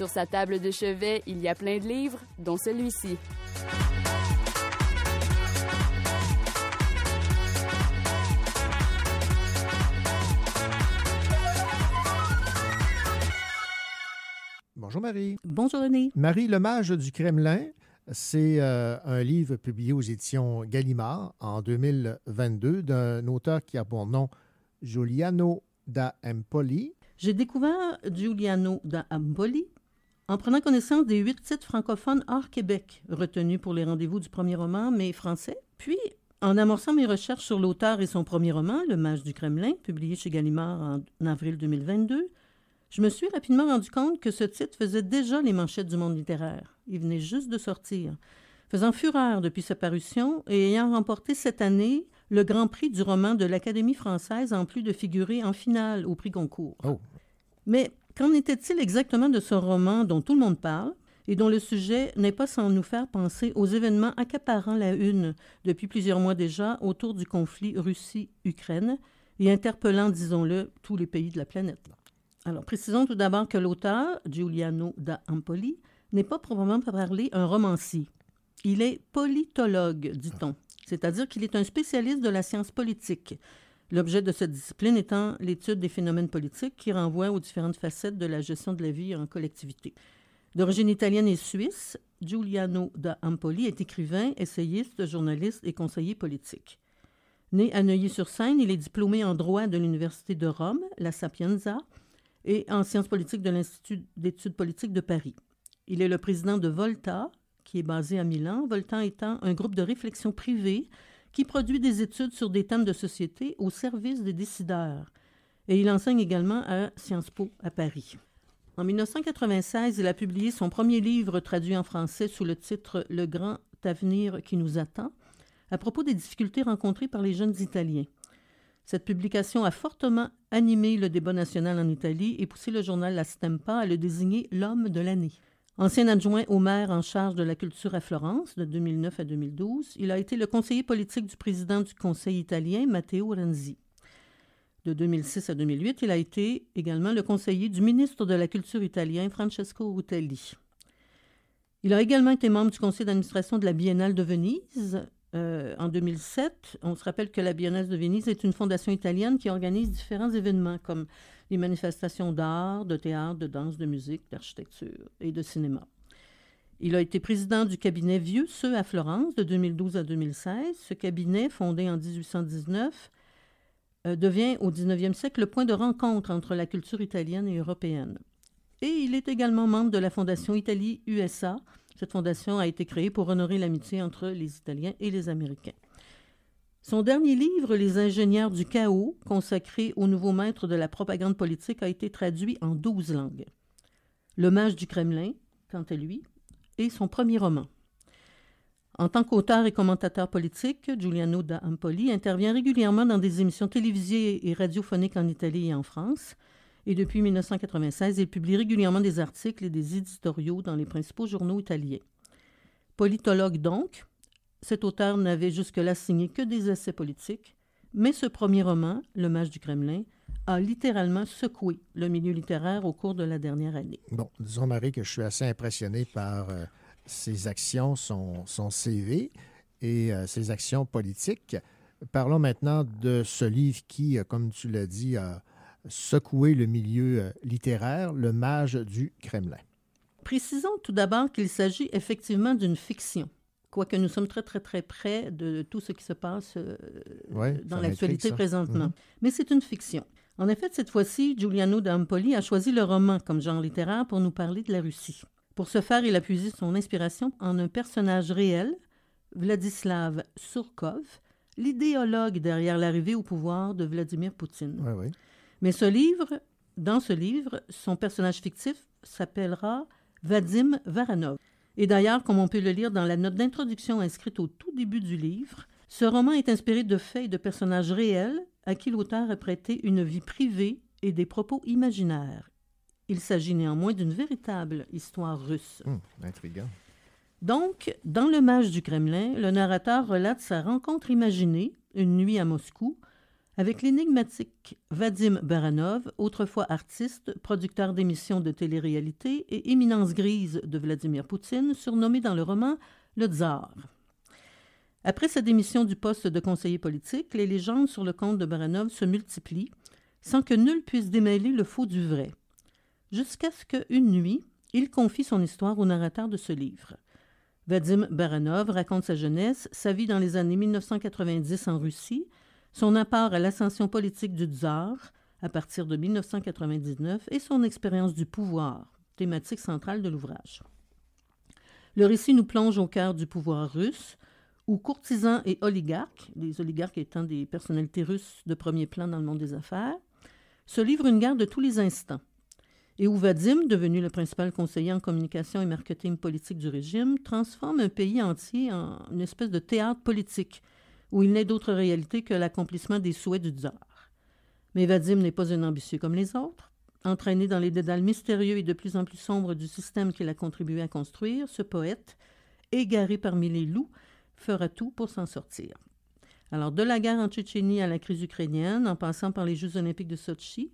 Sur sa table de chevet, il y a plein de livres, dont celui-ci. Bonjour Marie. Bonjour René. Marie, Le Mage du Kremlin, c'est euh, un livre publié aux éditions Gallimard en 2022 d'un auteur qui a pour nom Giuliano da Empoli. J'ai découvert Giuliano da Empoli en prenant connaissance des huit titres francophones hors Québec retenus pour les rendez-vous du premier roman, mais français. Puis, en amorçant mes recherches sur l'auteur et son premier roman, Le Mage du Kremlin, publié chez Gallimard en avril 2022, je me suis rapidement rendu compte que ce titre faisait déjà les manchettes du monde littéraire. Il venait juste de sortir, faisant fureur depuis sa parution et ayant remporté cette année le Grand Prix du roman de l'Académie française en plus de figurer en finale au prix Goncourt. Mais qu'en était-il exactement de ce roman dont tout le monde parle et dont le sujet n'est pas sans nous faire penser aux événements accaparant la une depuis plusieurs mois déjà autour du conflit Russie-Ukraine et interpellant, disons-le, tous les pays de la planète? Alors, précisons tout d'abord que l'auteur, Giuliano da Empoli, n'est pas proprement parler un romancier. Il est politologue, dit-on, c'est-à-dire qu'il est un spécialiste de la science politique, l'objet de cette discipline étant l'étude des phénomènes politiques qui renvoient aux différentes facettes de la gestion de la vie en collectivité. D'origine italienne et suisse, Giuliano da Empoli est écrivain, essayiste, journaliste et conseiller politique. Né à Neuilly-sur-Seine, il est diplômé en droit de l'Université de Rome, la Sapienza, et en sciences politiques de l'Institut d'études politiques de Paris. Il est le président de Volta, qui est basé à Milan, Volta étant un groupe de réflexion privée qui produit des études sur des thèmes de société au service des décideurs. Et il enseigne également à Sciences Po à Paris. En 1996, il a publié son premier livre traduit en français sous le titre Le Grand avenir qui nous attend, à propos des difficultés rencontrées par les jeunes Italiens. Cette publication a fortement animé le débat national en Italie et poussé le journal La Stampa à le désigner l'homme de l'année. Ancien adjoint au maire en charge de la culture à Florence de 2009 à 2012, il a été le conseiller politique du président du Conseil italien, Matteo Renzi. De 2006 à 2008, il a été également le conseiller du ministre de la Culture italien, Francesco Rutelli. Il a également été membre du conseil d'administration de la Biennale de Venise. Euh, en 2007, on se rappelle que la Biennale de Venise est une fondation italienne qui organise différents événements comme les manifestations d'art, de théâtre, de danse, de musique, d'architecture et de cinéma. Il a été président du cabinet Vieux Ceux à Florence de 2012 à 2016. Ce cabinet, fondé en 1819, euh, devient au 19e siècle le point de rencontre entre la culture italienne et européenne. Et il est également membre de la Fondation Italie-USA. Cette fondation a été créée pour honorer l'amitié entre les Italiens et les Américains. Son dernier livre, Les ingénieurs du chaos, consacré au nouveau maître de la propagande politique, a été traduit en douze langues. Le mage du Kremlin, quant à lui, est son premier roman. En tant qu'auteur et commentateur politique, Giuliano da Ampoli intervient régulièrement dans des émissions télévisées et radiophoniques en Italie et en France. Et depuis 1996, il publie régulièrement des articles et des éditoriaux dans les principaux journaux italiens. Politologue donc, cet auteur n'avait jusque-là signé que des essais politiques, mais ce premier roman, Le Mage du Kremlin, a littéralement secoué le milieu littéraire au cours de la dernière année. Bon, disons, Marie, que je suis assez impressionné par euh, ses actions, son, son CV et euh, ses actions politiques. Parlons maintenant de ce livre qui, euh, comme tu l'as dit, a secoué le milieu littéraire, Le Mage du Kremlin. Précisons tout d'abord qu'il s'agit effectivement d'une fiction, quoique nous sommes très, très, très près de tout ce qui se passe Ouais, dans l'actualité présentement. Mhm. Mais c'est une fiction. En effet, cette fois-ci, Giuliano d'Ampoli a choisi le roman comme genre littéraire pour nous parler de la Russie. Pour ce faire, il a puisé son inspiration en un personnage réel, Vladislav Surkov, l'idéologue derrière l'arrivée au pouvoir de Vladimir Poutine. Mais ce livre, dans ce livre, son personnage fictif s'appellera Vadim Varanov. Et d'ailleurs, comme on peut le lire dans la note d'introduction inscrite au tout début du livre, ce roman est inspiré de faits et de personnages réels à qui l'auteur a prêté une vie privée et des propos imaginaires. Il s'agit néanmoins d'une véritable histoire russe. Hum, intriguant. Donc, dans Le Mage du Kremlin, le narrateur relate sa rencontre imaginée, une nuit à Moscou, avec l'énigmatique Vadim Baranov, autrefois artiste, producteur d'émissions de télé-réalité et éminence grise de Vladimir Poutine, surnommé dans le roman le Tsar. Après sa démission du poste de conseiller politique, les légendes sur le compte de Baranov se multiplient, sans que nul puisse démêler le faux du vrai. Jusqu'à ce qu'une nuit, il confie son histoire au narrateur de ce livre. Vadim Baranov raconte sa jeunesse, sa vie dans les années 1990 en Russie, son apport à l'ascension politique du tsar à partir de 1999 et son expérience du pouvoir, thématique centrale de l'ouvrage. Le récit nous plonge au cœur du pouvoir russe, où courtisans et oligarques, les oligarques étant des personnalités russes de premier plan dans le monde des affaires, se livrent une guerre de tous les instants et où Vadim, devenu le principal conseiller en communication et marketing politique du régime, transforme un pays entier en une espèce de théâtre politique, où il n'est d'autre réalité que l'accomplissement des souhaits du tsar. Mais Vadim n'est pas un ambitieux comme les autres. Entraîné dans les dédales mystérieux et de plus en plus sombres du système qu'il a contribué à construire, ce poète, égaré parmi les loups, fera tout pour s'en sortir. Alors, de la guerre en Tchétchénie à la crise ukrainienne, en passant par les Jeux olympiques de Sochi,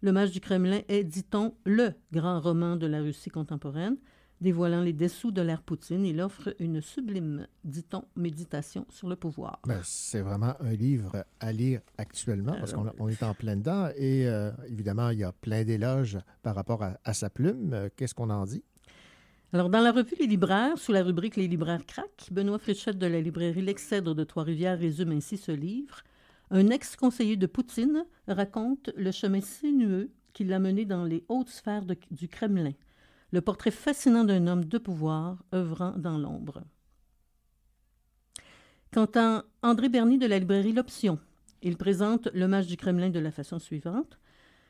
le Mage du Kremlin est, dit-on, le grand roman de la Russie contemporaine. Dévoilant les dessous de l'ère Poutine, il offre une sublime, dit-on, méditation sur le pouvoir. Ben, c'est vraiment un livre à lire actuellement parce qu'on on est en plein dedans et euh, évidemment, il y a plein d'éloges par rapport à, à sa plume. Euh, Qu'est-ce qu'on en dit? Alors, dans la revue Les Libraires, sous la rubrique Les Libraires craquent, Benoît Fréchette de la librairie L'Excèdre de Trois-Rivières résume ainsi ce livre. Un ex-conseiller de Poutine raconte le chemin sinueux qui l'a mené dans les hautes sphères de- du Kremlin. Le portrait fascinant d'un homme de pouvoir œuvrant dans l'ombre. Quant à André Berny de la librairie L'Option, il présente Le Mage du Kremlin de la façon suivante.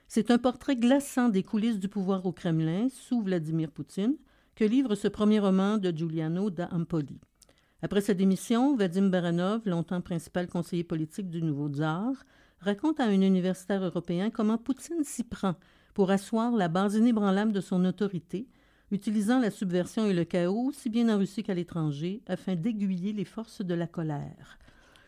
C'est un portrait glaçant des coulisses du pouvoir au Kremlin sous Vladimir Poutine que livre ce premier roman de Giuliano da Ampoli. Après sa démission, Vadim Baranov, longtemps principal conseiller politique du nouveau tsar, raconte à un universitaire européen comment Poutine s'y prend pour asseoir la base inébranlable de son autorité, utilisant la subversion et le chaos aussi bien en Russie qu'à l'étranger afin d'aiguiller les forces de la colère.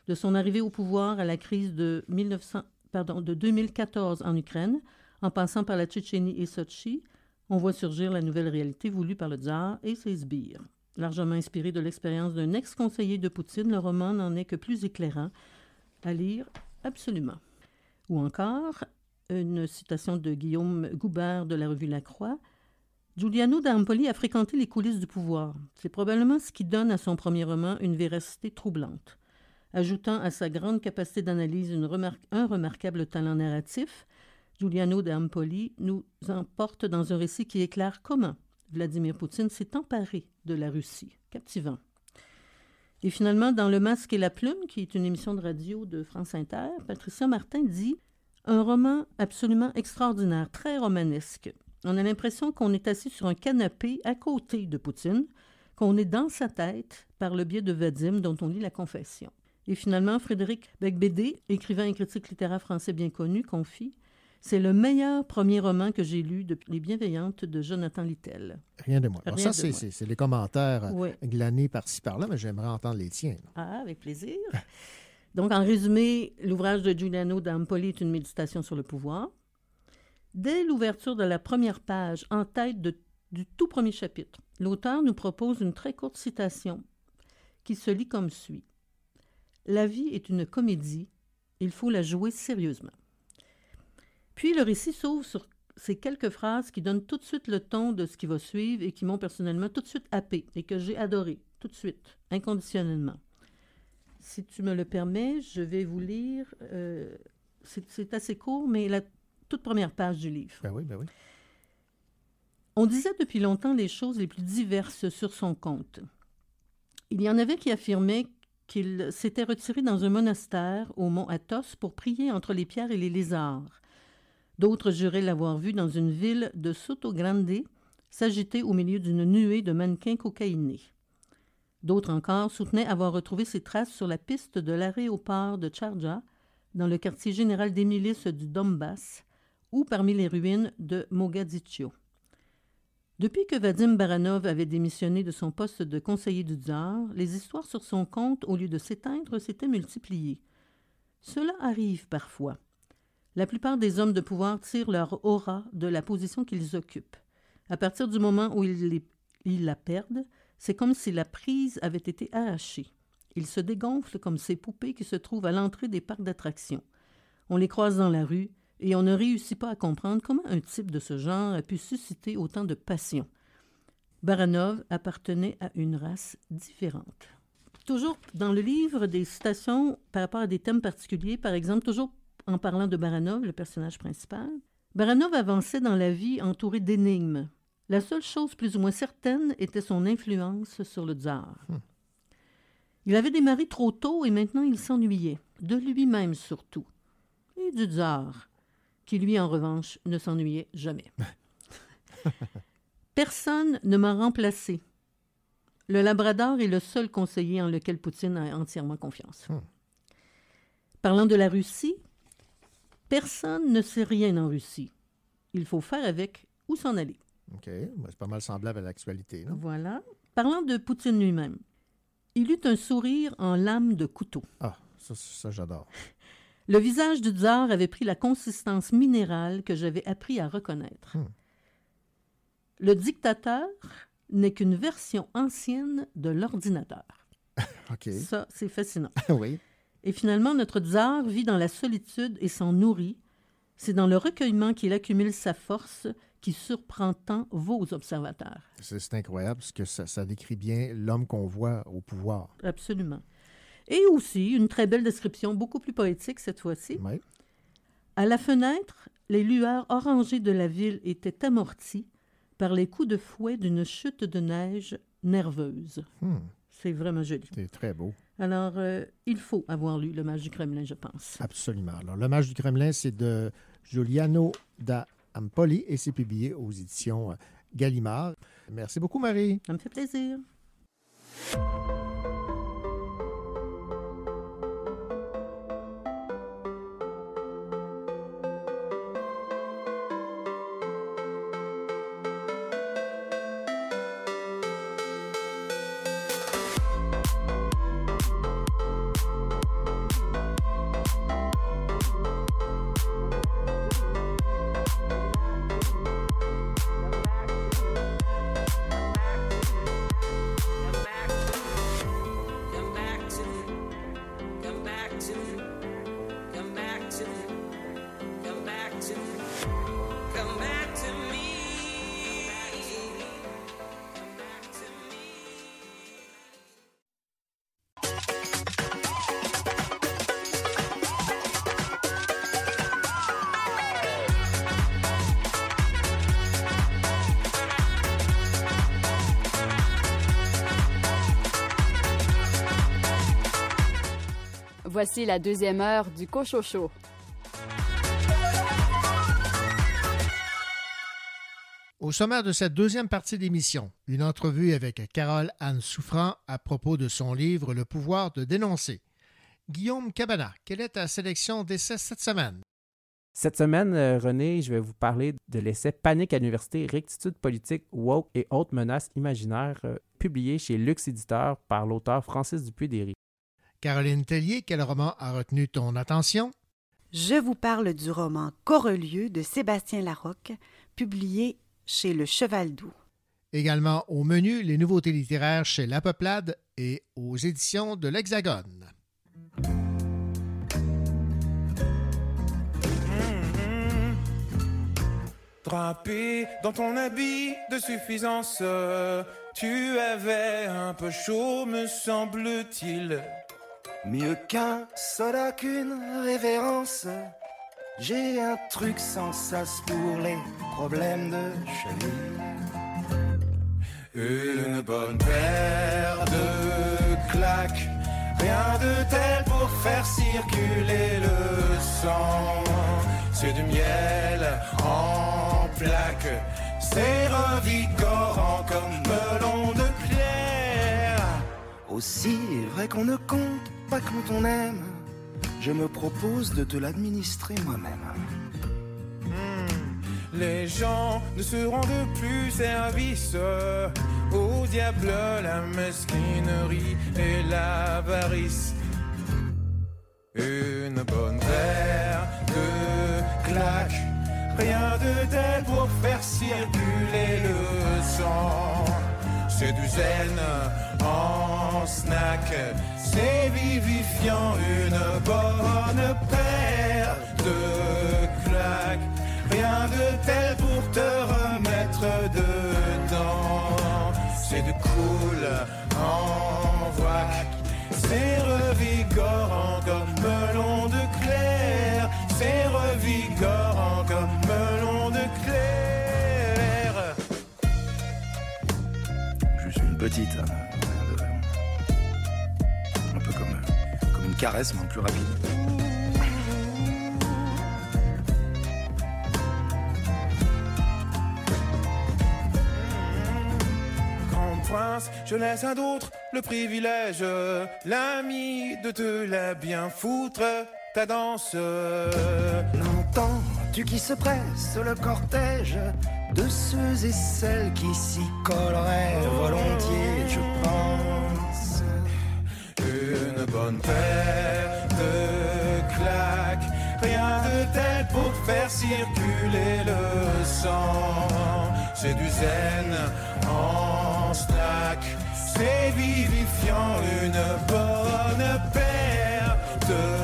De son arrivée au pouvoir à la crise de, 1900, pardon, de 2014 en Ukraine, en passant par la Tchétchénie et Sochi, on voit surgir la nouvelle réalité voulue par le tsar et ses sbires. Largement inspiré de l'expérience d'un ex-conseiller de Poutine, le roman n'en est que plus éclairant à lire absolument. Ou encore, une citation de Guillaume Goubert de la revue La Croix. Giuliano d'Ampoli a fréquenté les coulisses du pouvoir. C'est probablement ce qui donne à son premier roman une véracité troublante. Ajoutant à sa grande capacité d'analyse un remarquable talent narratif, Giuliano d'Ampoli nous emporte dans un récit qui éclaire comment Vladimir Poutine s'est emparé de la Russie. Captivant. Et finalement, dans Le Masque et la Plume, qui est une émission de radio de France Inter, Patricia Martin dit un roman absolument extraordinaire, très romanesque. On a l'impression qu'on est assis sur un canapé à côté de Poutine, qu'on est dans sa tête par le biais de Vadim, dont on lit la confession. Et finalement, Frédéric Becbédé, écrivain et critique littéraire français bien connu, confie c'est le meilleur premier roman que j'ai lu depuis Les Bienveillantes de Jonathan Littell. Rien de moins. Alors ça, c'est les commentaires glanés par-ci par-là, mais j'aimerais entendre les tiens. Ah, avec plaisir. Donc, en résumé, l'ouvrage de Giuliano d'Ampoli est une méditation sur le pouvoir. Dès l'ouverture de la première page, en tête du tout premier chapitre, l'auteur nous propose une très courte citation qui se lit comme suit. La vie est une comédie, il faut la jouer sérieusement. Puis le récit s'ouvre sur ces quelques phrases qui donnent tout de suite le ton de ce qui va suivre et qui m'ont personnellement tout de suite happé et que j'ai adoré, tout de suite, inconditionnellement. Si tu me le permets, je vais vous lire. Euh, c'est assez court, mais la toute première page du livre. Ben oui, ben oui. On disait depuis longtemps les choses les plus diverses sur son compte. Il y en avait qui affirmaient qu'il s'était retiré dans un monastère au mont Athos pour prier entre les pierres et les lézards, D'autres juraient l'avoir vu dans une ville de Soto Grande s'agiter au milieu d'une nuée de mannequins cocaïnés. D'autres encore soutenaient avoir retrouvé ses traces sur la piste de l'aéroport de Charja, dans le quartier général des milices du Donbass, ou parmi les ruines de Mogadiscio. Depuis que Vadim Baranov avait démissionné de son poste de conseiller du tsar, les histoires sur son compte, au lieu de s'éteindre, s'étaient multipliées. Cela arrive parfois. La plupart des hommes de pouvoir tirent leur aura de la position qu'ils occupent. À partir du moment où ils, la perdent, c'est comme si la prise avait été arrachée. Ils se dégonflent comme ces poupées qui se trouvent à l'entrée des parcs d'attractions. On les croise dans la rue et on ne réussit pas à comprendre comment un type de ce genre a pu susciter autant de passion. Baranov appartenait à une race différente. Toujours dans le livre, des citations par rapport à des thèmes particuliers, par exemple, toujours en parlant de Baranov, le personnage principal. Baranov avançait dans la vie entouré d'énigmes. La seule chose plus ou moins certaine était son influence sur le tsar. Hmm. Il avait démarré trop tôt et maintenant il s'ennuyait, de lui-même surtout, et du tsar, qui lui en revanche ne s'ennuyait jamais. Personne ne m'a remplacé. Le Labrador est le seul conseiller en lequel Poutine a entièrement confiance. Hmm. Parlant de la Russie, Personne ne sait rien en Russie. Il faut faire avec ou s'en aller. OK. Ben, c'est pas mal semblable à l'actualité. Voilà. Parlant de Poutine lui-même, il eut un sourire en lame de couteau. Ah, ça, j'adore. Le visage du tsar avait pris la consistance minérale que j'avais appris à reconnaître. Hmm. Le dictateur n'est qu'une version ancienne de l'ordinateur. OK. Ça, c'est fascinant. oui. Et finalement, notre tsar vit dans la solitude et s'en nourrit. C'est dans le recueillement qu'il accumule sa force qui surprend tant vos observateurs. C'est incroyable parce que ça, décrit bien l'homme qu'on voit au pouvoir. Absolument. Et aussi une très belle description, beaucoup plus poétique cette fois-ci. Oui. À la fenêtre, les lueurs orangées de la ville étaient amorties par les coups de fouet d'une chute de neige nerveuse. Hmm. C'est vraiment joli. C'est très beau. Alors, euh, il faut avoir lu Le Mage du Kremlin, je pense. Absolument. Alors, Le Mage du Kremlin, c'est de Giuliano da Ampoli et c'est publié aux éditions Gallimard. Merci beaucoup, Marie. Ça me fait plaisir. Voici la deuxième heure du Cochocho. Au sommaire de cette deuxième partie d'émission, une entrevue avec Carole Anne Souffrant à propos de son livre Le pouvoir de dénoncer. Guillaume Cabana, quelle est ta sélection d'essais cette semaine? Cette semaine, euh, René, je vais vous parler de l'essai Panique à l'université, rectitude politique, woke et autres menaces imaginaires, euh, publié chez Lux Éditeur par l'auteur Francis Dupuis-Déry. Caroline Tellier, quel roman a retenu ton attention? Je vous parle du roman Corelieu de Sébastien Larocque, publié chez Le Cheval Doux. Également au menu, les nouveautés littéraires chez La Peuplade et aux éditions de l'Hexagone. Drapé dans ton habit de suffisance, tu avais un peu chaud, me semble-t-il. Mieux qu'un soda qu'une révérence. J'ai un truc sans sas pour les problèmes de cheville. Une bonne paire de claques, rien de tel pour faire circuler le sang. C'est du miel en plaques, c'est revigorant comme melon de pierre. Aussi vrai qu'on ne compte pas quand on aime, je me propose de te l'administrer moi-même. Hmm. Les gens ne se rendent plus service au diable, la mesquinerie et l'avarice. Une bonne paire de claques, rien de tel pour faire circuler le sang. C'est du zen en snack, c'est vivifiant, une bonne paire de claques. Rien de tel pour te remettre dedans. C'est du cool en vrac, c'est revigorant comme petite. hein, Un peu comme, comme une caresse, mais en plus rapide. Grand prince, je laisse à d'autres le privilège, l'ami de te la bien foutre, ta danse. L'entends-tu qui se presse le cortège de ceux et celles qui s'y colleraient volontiers, je pense. Une bonne paire de claques, rien de tel pour faire circuler le sang. C'est du zen en snack, c'est vivifiant, une bonne paire de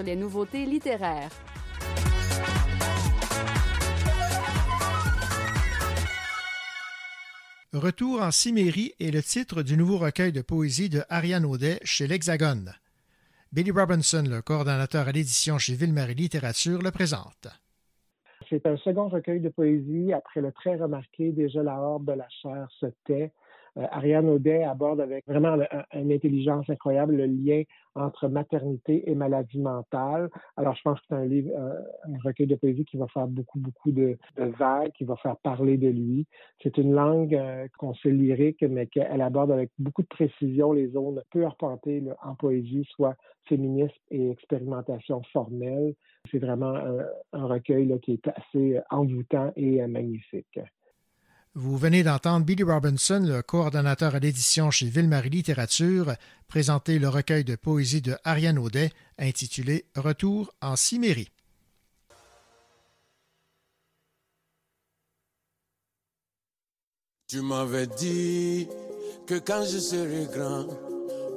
sur les nouveautés littéraires. Retour en Cimmérie est le titre du nouveau recueil de poésie de Ariane Audet chez l'Hexagone. Billy Robinson, le coordonnateur à l'édition chez Ville-Marie Littérature, le présente. C'est un second recueil de poésie après le très remarqué Déjà la horde de la chair se tait. Euh, Ariane Audet aborde avec vraiment un- une intelligence incroyable le lien entre maternité et maladie mentale. Alors, je pense que c'est un livre, euh, un recueil de poésie qui va faire beaucoup, beaucoup de, de qui va faire parler de lui. C'est une langue euh, qu'on sait lyrique, mais qu'elle aborde avec beaucoup de précision les zones peu arpentées en poésie, soit féminisme et expérimentation formelle. C'est vraiment un, recueil qui est assez envoûtant et magnifique. Vous venez d'entendre Billy Robinson, le coordonnateur à l'édition chez Ville-Marie Littérature, présenter le recueil de poésie de Ariane Audet intitulé Retour en Cimmérie. Tu m'avais dit que quand je serai grand,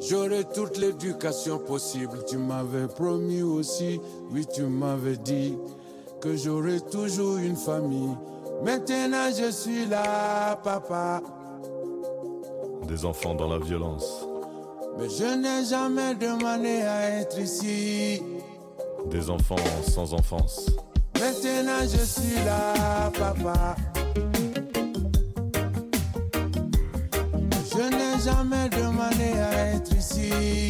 j'aurai toute l'éducation possible. Tu m'avais promis aussi, oui, tu m'avais dit que j'aurai toujours une famille Maintenant, je suis là, papa. Des enfants dans la violence. Mais je n'ai jamais demandé à être ici. Des enfants sans enfance. Maintenant, je suis là, papa. Je n'ai jamais demandé à être ici.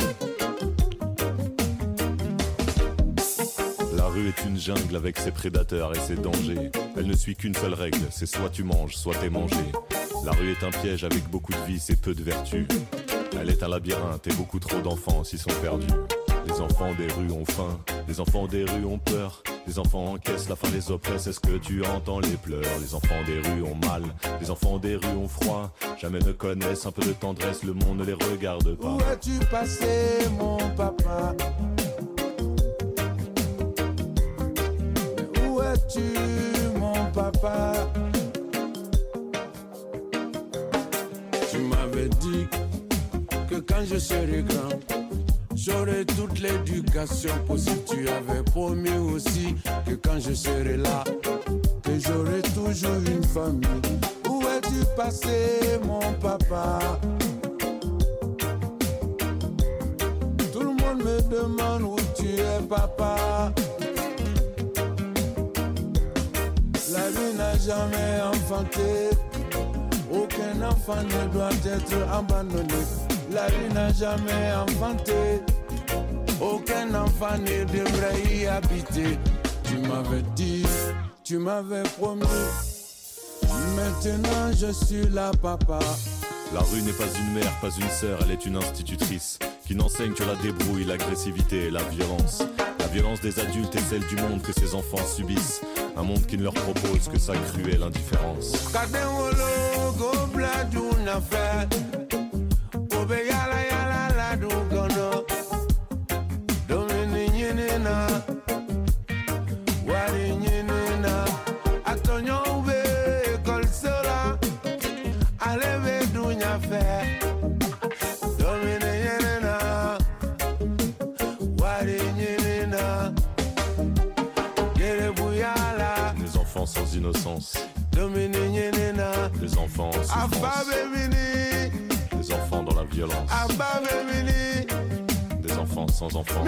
Rue est une jungle avec ses prédateurs et ses dangers. Elle ne suit qu'une seule règle, c'est soit tu manges, soit t'es mangé. La rue est un piège avec beaucoup de vices et peu de vertus. Elle est un labyrinthe et beaucoup trop d'enfants s'y sont perdus. Les enfants des rues ont faim, les enfants des rues ont peur. Les enfants encaissent la faim les oppresse, est-ce que tu entends les pleurs Les enfants des rues ont mal, les enfants des rues ont froid. Jamais ne connaissent un peu de tendresse, le monde ne les regarde pas. Où as-tu passé, mon papa? Es-tu, mon papa Tu m'avais dit que quand je serai grand, j'aurai toute l'éducation possible. Tu avais promis aussi que quand je serai là, que j'aurai toujours une famille. Où es-tu passé, mon papa? Tout le monde me demande où tu es, papa. La vie n'a jamais enfanté. Aucun enfant ne doit être abandonné. La vie n'a jamais enfanté. Aucun enfant ne devrait y habiter. Tu m'avais dit, tu m'avais promis. Maintenant je suis là, papa. La rue n'est pas une mère, pas une sœur, elle est une institutrice qui n'enseigne que la débrouille, l'agressivité et la violence. La violence des adultes est celle du monde que ces enfants subissent. Un monde qui ne leur propose que sa cruelle indifférence. Enfants sans innocence, Domini nyini na. des enfants en souffrance, des enfants dans la violence, des enfants sans enfance.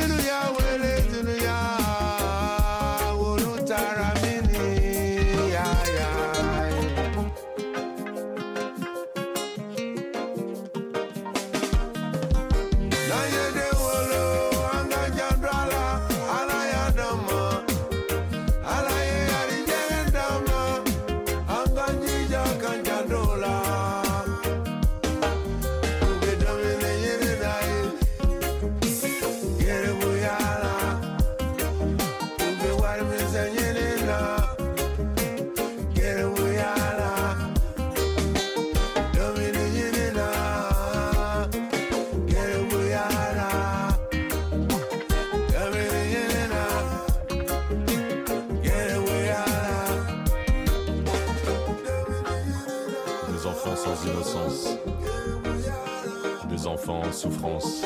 Enfants en souffrance,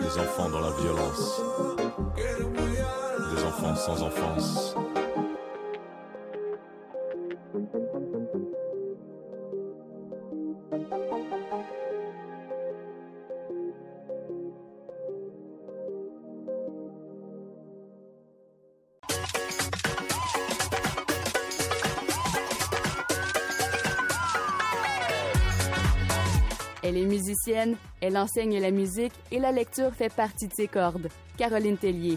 des enfants dans la violence, des enfants sans enfance. Musicienne, elle enseigne la musique et la lecture fait partie de ses cordes. Caroline Tellier.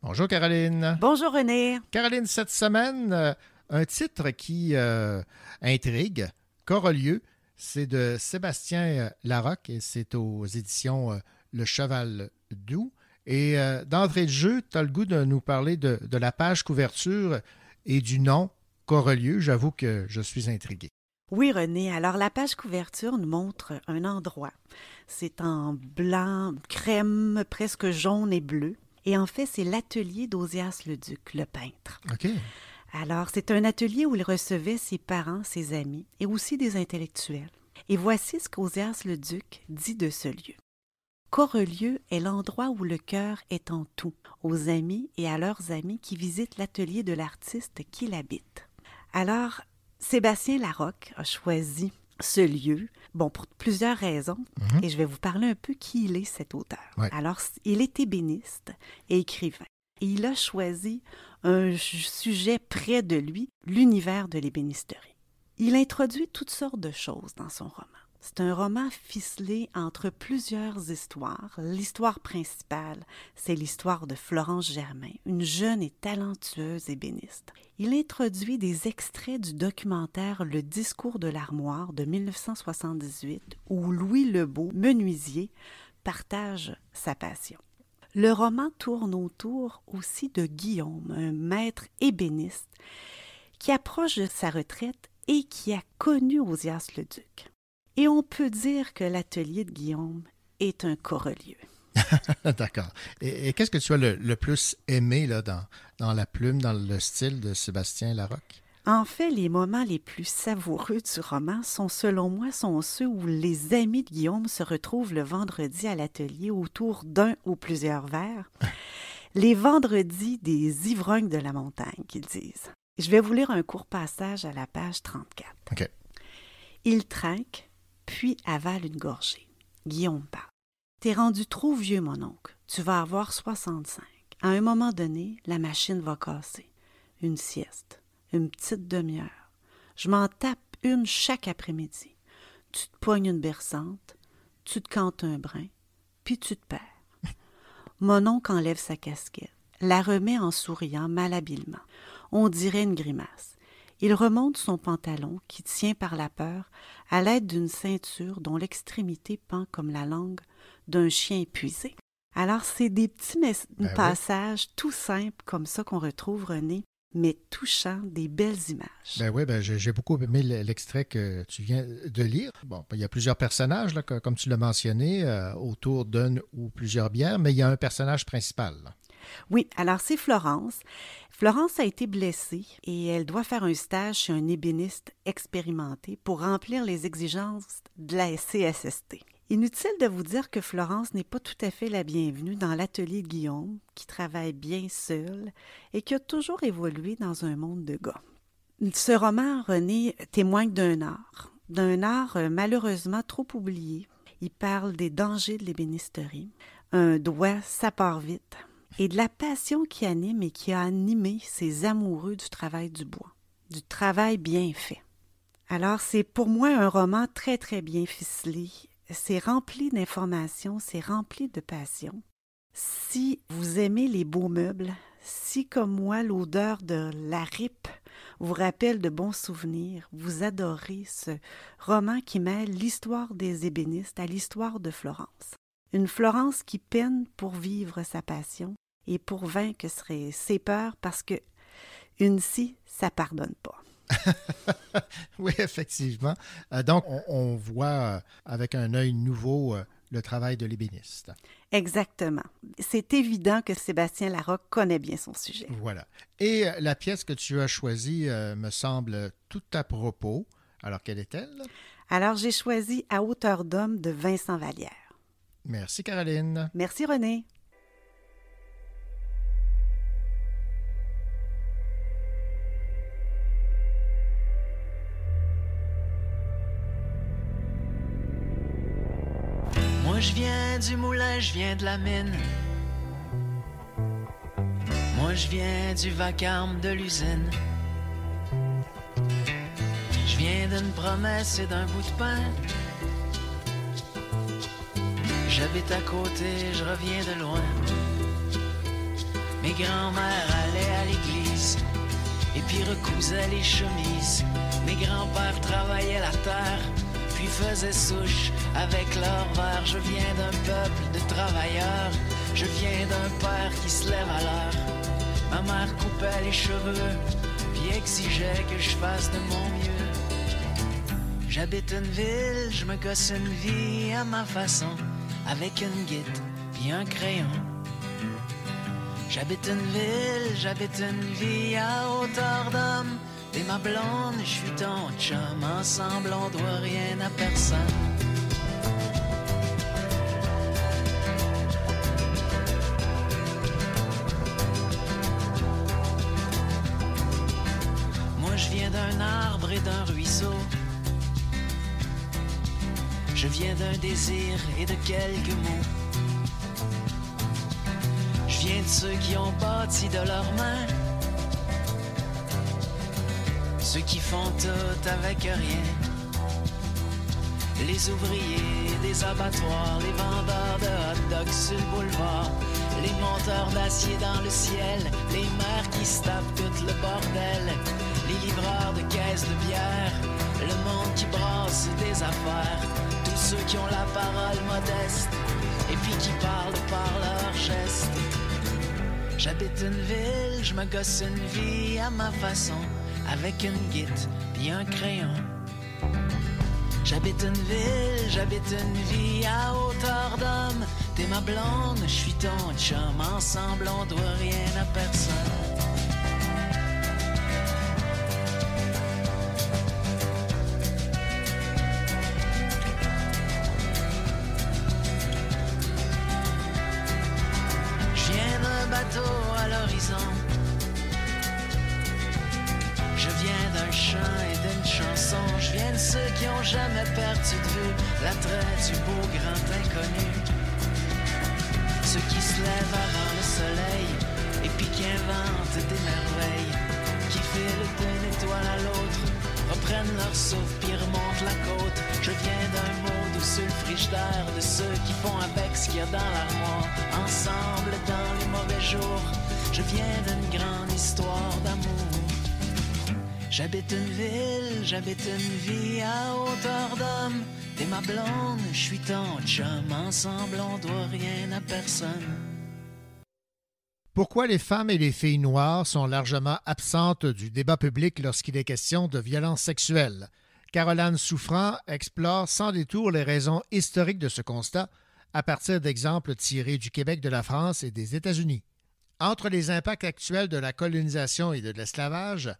Bonjour Caroline. Bonjour René. Caroline, cette semaine, euh, un titre qui euh, intrigue, Corolieu, c'est de Sébastien euh, Larocque et c'est aux éditions Le Cheval Doux. Et euh, d'entrée de jeu, tu as le goût de nous parler de, de la page couverture et du nom Corolieu. J'avoue que je suis intrigué. Oui, René. Alors, la page couverture nous montre un endroit. C'est en blanc, crème, presque jaune et bleu. Et en fait, c'est l'atelier d'Osias le Duc, le peintre. OK. Alors, c'est un atelier où il recevait ses parents, ses amis et aussi des intellectuels. Et voici ce qu'Osias le Duc dit de ce lieu. Corelieu est l'endroit où le cœur est en tout, aux amis et à leurs amis qui visitent l'atelier de l'artiste qui l'habite. Alors, Sébastien Larocque a choisi ce lieu, bon, pour plusieurs raisons, Mhm. et je vais vous parler un peu qui il est, cet auteur. Ouais. Alors, il est ébéniste et écrivain. Et il a choisi un sujet près de lui, l'univers de l'ébénisterie. Il introduit toutes sortes de choses dans son roman. C'est un roman ficelé entre plusieurs histoires. L'histoire principale, c'est l'histoire de Florence Germain, une jeune et talentueuse ébéniste. Il introduit des extraits du documentaire Le discours de l'armoire de 1978 où Louis Lebeau, menuisier, partage sa passion. Le roman tourne autour aussi de Guillaume, un maître ébéniste qui approche de sa retraite et qui a connu Osias le Duc. Et on peut dire que l'atelier de Guillaume est un corelieu. D'accord. Et, et qu'est-ce que tu as le, le plus aimé là, dans, dans la plume, dans le style de Sébastien Larocque? En fait, les moments les plus savoureux du roman sont, selon moi, sont ceux où les amis de Guillaume se retrouvent le vendredi à l'atelier autour d'un ou plusieurs verres. Les vendredis des ivrognes de la montagne, qu'ils disent. Je vais vous lire un court passage à la page 34. OK. Il trinque, puis avale une gorgée. Guillaume parle. T'es rendu trop vieux, mon oncle. Tu vas avoir 65. À un moment donné, la machine va casser. Une sieste. Une petite demi-heure. Je m'en tape une chaque après-midi. Tu te poignes une berçante, tu te cantes un brin, puis tu te perds. Mon oncle enlève sa casquette, la remet en souriant malhabilement. On dirait une grimace. Il remonte son pantalon, qui tient par la peur, à l'aide d'une ceinture dont l'extrémité pend comme la langue d'un chien épuisé. Alors, c'est des petits Ben oui. passages tout simples comme ça qu'on retrouve, René, mais touchants, des belles images. Ben oui, ben j'ai beaucoup aimé l'extrait que tu viens de lire. Bon, ben, il y a plusieurs personnages, là, co- comme tu l'as mentionné, euh, autour d'une ou plusieurs bières, mais il y a un personnage principal. là. Oui, alors c'est Florence. Florence a été blessée et elle doit faire un stage chez un ébéniste expérimenté pour remplir les exigences de la CSST. Inutile de vous dire que Florence n'est pas tout à fait la bienvenue dans l'atelier de Guillaume, qui travaille bien seul et qui a toujours évolué dans un monde de gars. Ce roman, René, témoigne d'un art, d'un art euh, malheureusement trop oublié. Il parle des dangers de l'ébénisterie. Un doigt, ça vite. Et de la passion qui anime et qui a animé ces amoureux du travail du bois, du travail bien fait. Alors, c'est pour moi un roman très, très bien ficelé. C'est rempli d'informations, c'est rempli de passion. Si vous aimez les beaux meubles, si comme moi l'odeur de la ripe vous rappelle de bons souvenirs, vous adorez ce roman qui mêle l'histoire des ébénistes à l'histoire de Florence. Une Florence qui peine pour vivre sa passion et pour vaincre serait ses peurs parce que une scie, ça pardonne pas. oui, effectivement. Euh, donc, on, on voit euh, avec un œil nouveau euh, le travail de l'ébéniste. Exactement. C'est évident que Sébastien Larocque connaît bien son sujet. Voilà. Et la pièce que tu as choisie me semble tout à propos. Alors, quelle est-elle? Alors, j'ai choisi À hauteur d'homme de Vincent Vallière. Merci, Caroline. Merci, René. Viens du moulin, je viens de la mine. Moi je viens du vacarme de l'usine. Je viens d'une promesse et d'un bout de pain. J'habite à côté, je reviens de loin. Mes grands-mères allaient à l'église et puis recousaient les chemises. Mes grands-pères travaillaient la terre puis faisaient souche avec leur verre. Je viens d'un peuple de travailleurs, je viens d'un père qui se lève à l'heure. Ma mère coupait les cheveux puis exigeait que je fasse de mon mieux. J'habite une ville, je me gosse une vie à ma façon, avec une guide puis un crayon. J'habite une ville, j'habite une vie à hauteur d'homme. T'es ma blonde, je suis ton chum, ensemble on doit rien à personne. Moi je viens d'un arbre et d'un ruisseau. Je viens d'un désir et de quelques mots. Je viens de ceux qui ont bâti de leurs mains. Ceux qui font tout avec rien. Les ouvriers des abattoirs, les vendeurs de hot dogs sur le boulevard, les monteurs d'acier dans le ciel, les mères qui se tapent tout le bordel, les livreurs de caisses de bière, le monde qui brasse des affaires, tous ceux qui ont la parole modeste. Et puis qui parlent par leurs gestes. J'habite une ville, je me gosse une vie à ma façon, avec une guite puis un crayon. J'habite une ville, j'habite une vie à hauteur d'homme. T'es ma blonde, je suis ton chum. Ensemble, on doit rien à personne. Des merveilles. Qui filent d'une étoile à l'autre, reprennent leur souffle puis remontent la côte. Je viens d'un monde où sur le frigidaire de ceux qui font avec ce qu'il y a dans l'armoire. Ensemble dans les mauvais jours, je viens d'une grande histoire d'amour. J'habite une ville, j'habite une vie à hauteur d'homme. T'es ma blonde, je suis ton chum. Ensemble, on doit rien à personne. Pourquoi les femmes et les filles noires sont largement absentes du débat public lorsqu'il est question de violences sexuelles? Caroline Souffrant explore sans détour les raisons historiques de ce constat à partir d'exemples tirés du Québec, de la France et des États-Unis. Entre les impacts actuels de la colonisation et de l'esclavage,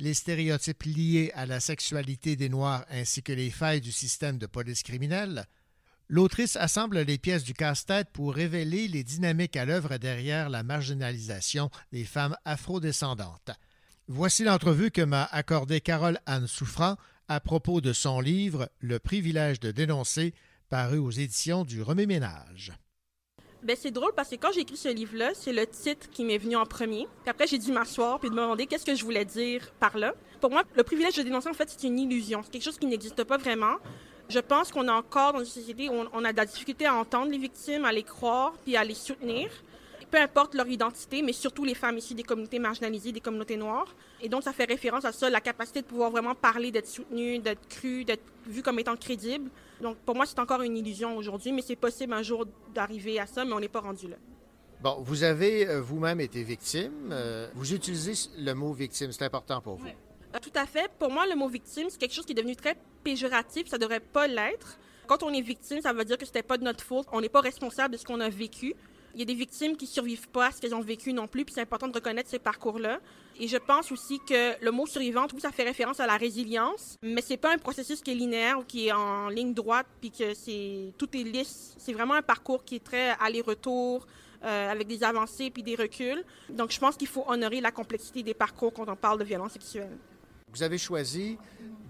les stéréotypes liés à la sexualité des Noirs ainsi que les failles du système de police criminelle, l'autrice assemble les pièces du casse-tête pour révéler les dynamiques à l'œuvre derrière la marginalisation des femmes afrodescendantes. Voici l'entrevue que m'a accordée Carole Anne Souffrant à propos de son livre Le privilège de dénoncer, paru aux éditions du Remets-Ménage. Ben, c'est drôle parce que quand j'ai écrit ce livre-là, c'est le titre qui m'est venu en premier. Puis après, j'ai dû m'asseoir puis me demander qu'est-ce que je voulais dire par là. Pour moi, le privilège de dénoncer, en fait, c'est une illusion. C'est quelque chose qui n'existe pas vraiment. Je pense qu'on est encore dans une société où on, on a de la difficulté à entendre les victimes, à les croire puis à les soutenir. Peu importe leur identité, mais surtout les femmes ici des communautés marginalisées, des communautés noires. Et donc, ça fait référence à ça, la capacité de pouvoir vraiment parler, d'être soutenu, d'être cru, d'être vu comme étant crédible. Donc, pour moi, c'est encore une illusion aujourd'hui, mais c'est possible un jour d'arriver à ça, mais on n'est pas rendu là. Bon, vous avez euh, vous-même été victime. Euh, vous utilisez le mot victime, c'est important pour vous. Euh, Tout à fait. Pour moi, le mot victime, c'est quelque chose qui est devenu très péjoratif. Ça ne devrait pas l'être. Quand on est victime, ça veut dire que c'était pas de notre faute. On n'est pas responsable de ce qu'on a vécu. Il y a des victimes qui survivent pas à ce qu'elles ont vécu non plus, puis c'est important de reconnaître ces parcours-là. Et je pense aussi que le mot survivante, oui, ça fait référence à la résilience, mais c'est pas un processus qui est linéaire ou qui est en ligne droite, puis que c'est tout est lisse. C'est vraiment un parcours qui est très aller-retour, euh, avec des avancées puis des reculs. Donc, je pense qu'il faut honorer la complexité des parcours quand on parle de violence sexuelle. Vous avez choisi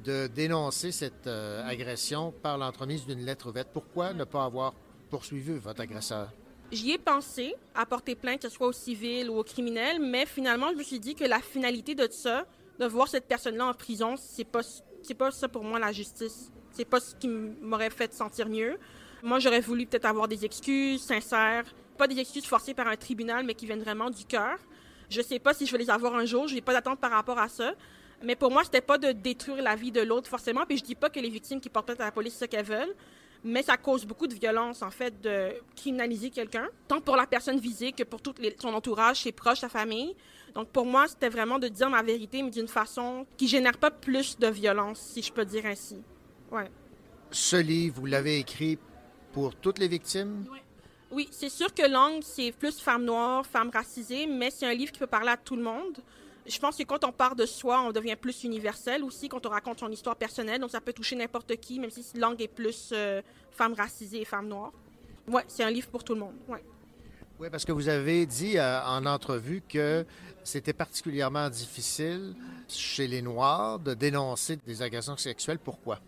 de dénoncer cette euh, agression par l'entremise d'une lettre ouverte. Pourquoi ne pas avoir poursuivi votre agresseur? J'y ai pensé à porter plainte, que ce soit au civil ou au criminel, mais finalement, je me suis dit que la finalité de ça, de voir cette personne-là en prison, c'est pas, pas ça pour moi la justice. C'est pas ce qui m'aurait fait sentir mieux. Moi, j'aurais voulu peut-être avoir des excuses sincères, pas des excuses forcées par un tribunal, mais qui viennent vraiment du cœur. Je sais pas si je vais les avoir un jour, je n'ai pas d'attente par rapport à ça. Mais pour moi, c'était pas de détruire la vie de l'autre forcément. Puis je dis pas que les victimes qui portent plainte à la police, c'est ce qu'elles veulent. Mais ça cause beaucoup de violence, en fait, de criminaliser quelqu'un, tant pour la personne visée que pour tout les, son entourage, ses proches, sa famille. Donc pour moi, c'était vraiment de dire ma vérité, mais d'une façon qui génère pas plus de violence, si je peux dire ainsi. Ouais. Ce livre, vous l'avez écrit pour toutes les victimes? Oui, c'est sûr que Langue, c'est plus femme noire, femme racisée, mais c'est un livre qui peut parler à tout le monde. Je pense que quand on part de soi, on devient plus universel aussi quand on raconte son histoire personnelle. Donc, ça peut toucher n'importe qui, même si Langue est plus euh, femme racisée et femme noire. Ouais, c'est un livre pour tout le monde. Ouais. Oui, parce que vous avez dit euh, en entrevue que c'était particulièrement difficile chez les Noirs de dénoncer des agressions sexuelles. Pourquoi?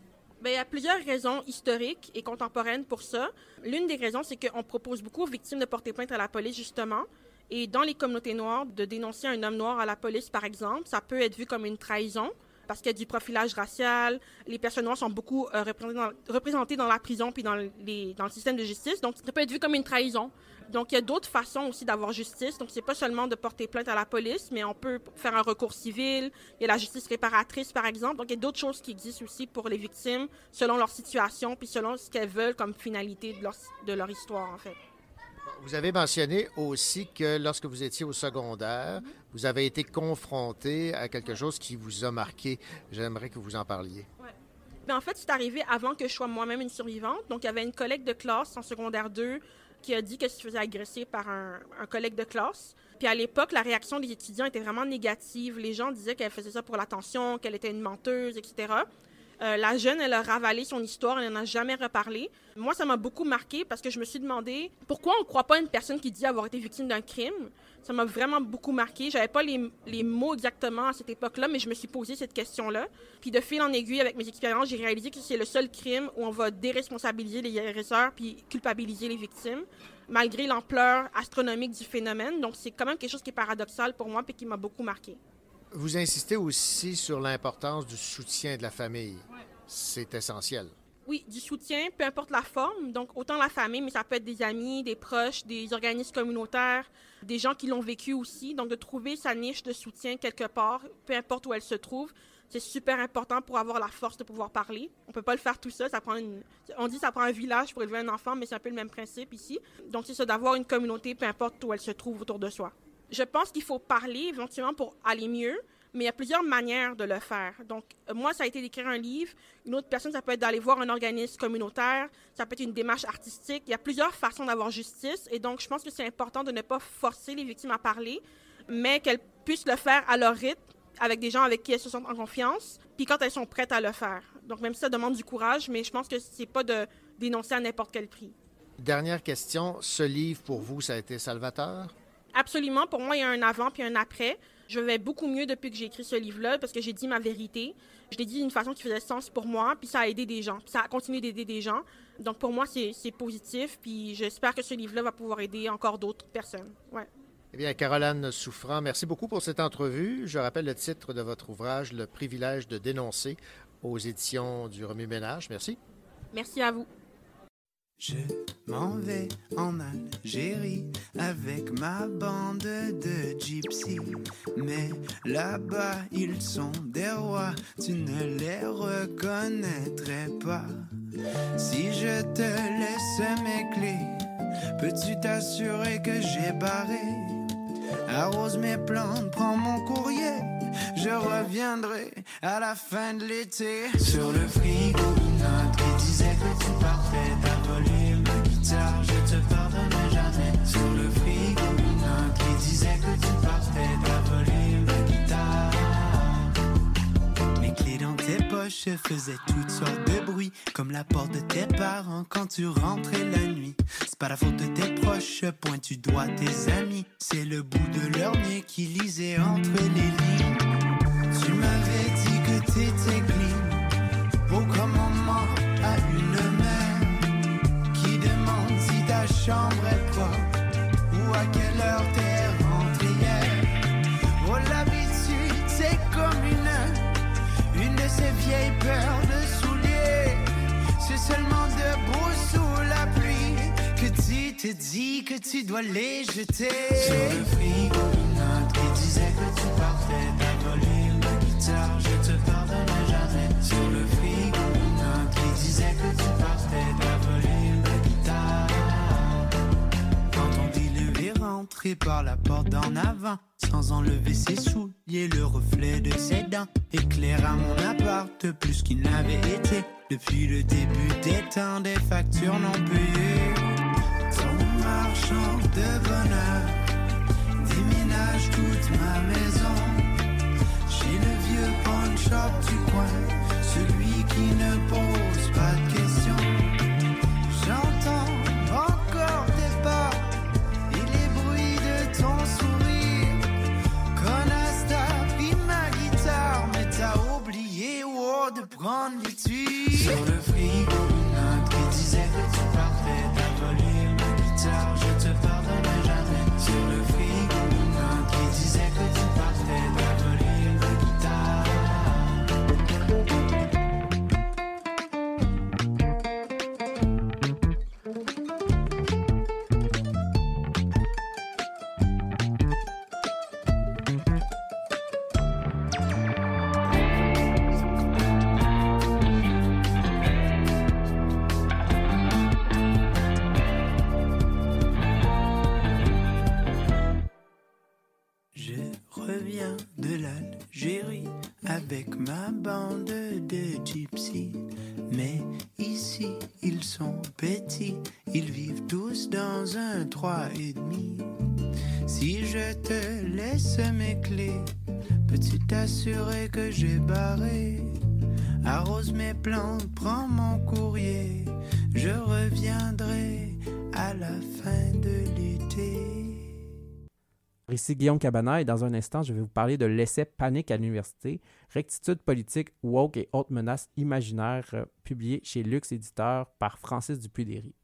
Bien, il y a plusieurs raisons historiques et contemporaines pour ça. L'une des raisons, c'est qu'on propose beaucoup aux victimes de porter plainte à la police, justement. Et dans les communautés noires, de dénoncer un homme noir à la police, par exemple, ça peut être vu comme une trahison parce qu'il y a du profilage racial. Les personnes noires sont beaucoup euh, représentées, dans, la prison puis dans, les, dans le système de justice. Donc, ça peut être vu comme une trahison. Donc, il y a d'autres façons aussi d'avoir justice. Donc, c'est pas seulement de porter plainte à la police, mais on peut faire un recours civil. Il y a la justice réparatrice, par exemple. Donc, il y a d'autres choses qui existent aussi pour les victimes selon leur situation puis selon ce qu'elles veulent comme finalité de leur, de leur histoire, en fait. Vous avez mentionné aussi que lorsque vous étiez au secondaire, vous avez été confronté à quelque chose qui vous a marqué. J'aimerais que vous en parliez. Ouais. Ben, en fait, c'est arrivé avant que je sois moi-même une survivante. Donc, il y avait une collègue de classe en secondaire 2 qui a dit qu'elle se faisait agresser par un collègue de classe. Puis à l'époque, la réaction des étudiants était vraiment négative. Les gens disaient qu'elle faisait ça pour l'attention, qu'elle était une menteuse, etc. Euh, la jeune, elle a ravalé son histoire, elle n'en a jamais reparlé. Moi, ça m'a beaucoup marqué parce que je me suis demandé pourquoi on ne croit pas une personne qui dit avoir été victime d'un crime. Ça m'a vraiment beaucoup marqué. J'avais pas les, les, mots exactement à cette époque-là, mais je me suis posé cette question-là. Puis de fil en aiguille, avec mes expériences, j'ai réalisé que c'est le seul crime où on va déresponsabiliser les agresseurs puis culpabiliser les victimes, malgré l'ampleur astronomique du phénomène. Donc c'est quand même quelque chose qui est paradoxal pour moi puis qui m'a beaucoup marqué. Vous insistez aussi sur l'importance du soutien de la famille. C'est essentiel. Oui, du soutien, peu importe la forme. Donc, autant la famille, mais ça peut être des amis, des proches, des organismes communautaires, des gens qui l'ont vécu aussi. Donc, de trouver sa niche de soutien quelque part, peu importe où elle se trouve, c'est super important pour avoir la force de pouvoir parler. On peut pas le faire tout seul. Ça. On dit ça prend un village pour élever un enfant, mais c'est un peu le même principe ici. Donc, c'est ça, d'avoir une communauté, peu importe où elle se trouve autour de soi. Je pense qu'il faut parler éventuellement pour aller mieux, mais il y a plusieurs manières de le faire. Donc, euh, moi, ça a été d'écrire un livre. Une autre personne, ça peut être d'aller voir un organisme communautaire. Ça peut être une démarche artistique. Il y a plusieurs façons d'avoir justice. Et donc, je pense que c'est important de ne pas forcer les victimes à parler, mais qu'elles puissent le faire à leur rythme, avec des gens avec qui elles se sentent en confiance, puis quand elles sont prêtes à le faire. Donc, même si ça demande du courage, mais je pense que c'est pas de dénoncer à n'importe quel prix. Dernière question. Ce livre, pour vous, ça a été salvateur? Absolument. Pour moi, il y a un avant puis un après. Je vais beaucoup mieux depuis que j'ai écrit ce livre-là parce que j'ai dit ma vérité. Je l'ai dit d'une façon qui faisait sens pour moi, puis ça a aidé des gens. Puis ça a continué d'aider des gens. Donc pour moi, c'est positif, puis j'espère que ce livre-là va pouvoir aider encore d'autres personnes. Ouais. Eh bien, Caroline Souffrant, merci beaucoup pour cette entrevue. Je rappelle le titre de votre ouvrage, Le privilège de dénoncer, aux éditions du Remue-Ménage. Merci. Merci à vous. Je m'en vais en Algérie avec ma bande de gypsies. Mais là-bas, ils sont des rois, tu ne les reconnaîtrais pas. Si je te laisse mes clés, peux-tu t'assurer que j'ai barré? Arrose mes plantes, prends mon courrier, je reviendrai à la fin de l'été. Sur le frigo, tes poches faisaient toutes sortes de bruits, comme la porte de tes parents quand tu rentrais la nuit. C'est pas la faute de tes proches, pointe tu dois tes amis. C'est le bout de leur nez qui lisait entre les lignes. Tu m'avais dit que t'étais clean, au commandement à une mère qui demande si ta chambre C'est seulement debout sous la pluie que tu te dis que tu dois les jeter. Sur le frigo, une note qui disait que tu partais d'avoler ma guitare, je te pardonnerai jamais. Sur le frigo, une note qui disait que tu partais d'avoler ma guitare. Quand on dit le est rentré entré par la porte d'en avant, sans enlever ses souliers, le reflet de ses dents éclaira mon appart plus qu'il n'avait été depuis le début des temps des factures non payées. Ton marchand de bonheur déménage toute ma maison chez le vieux pawn shop du coin, celui qui ne pose pas de questions. J'entends encore tes pas et les bruits de ton sourire. Connasse, t'as pris ma guitare, mais t'as oublié oh, de prendre l'étui. Sur le frigo, une mes prends mon courrier, je reviendrai à la fin de l'été. Ici Guillaume Cabana et dans un instant, je vais vous parler de l'essai Panique à l'université, rectitude politique, woke et autres menaces imaginaires, euh, publié chez Lux Éditeur par Francis Dupuy-Déry.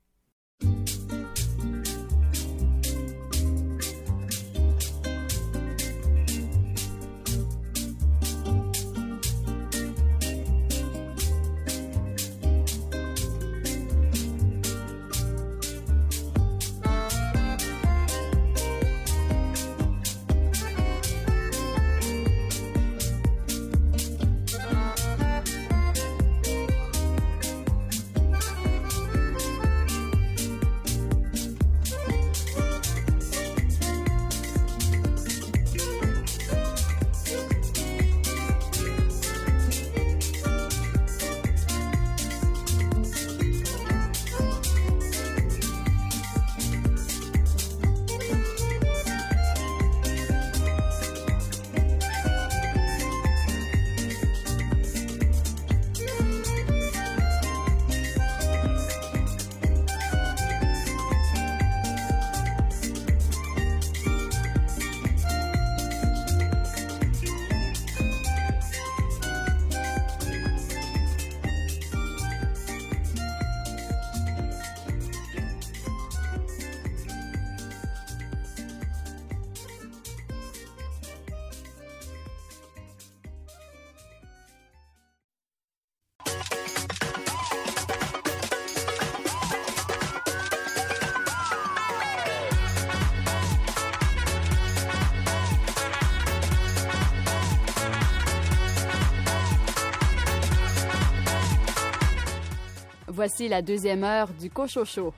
Voici la deuxième heure du Cochocho.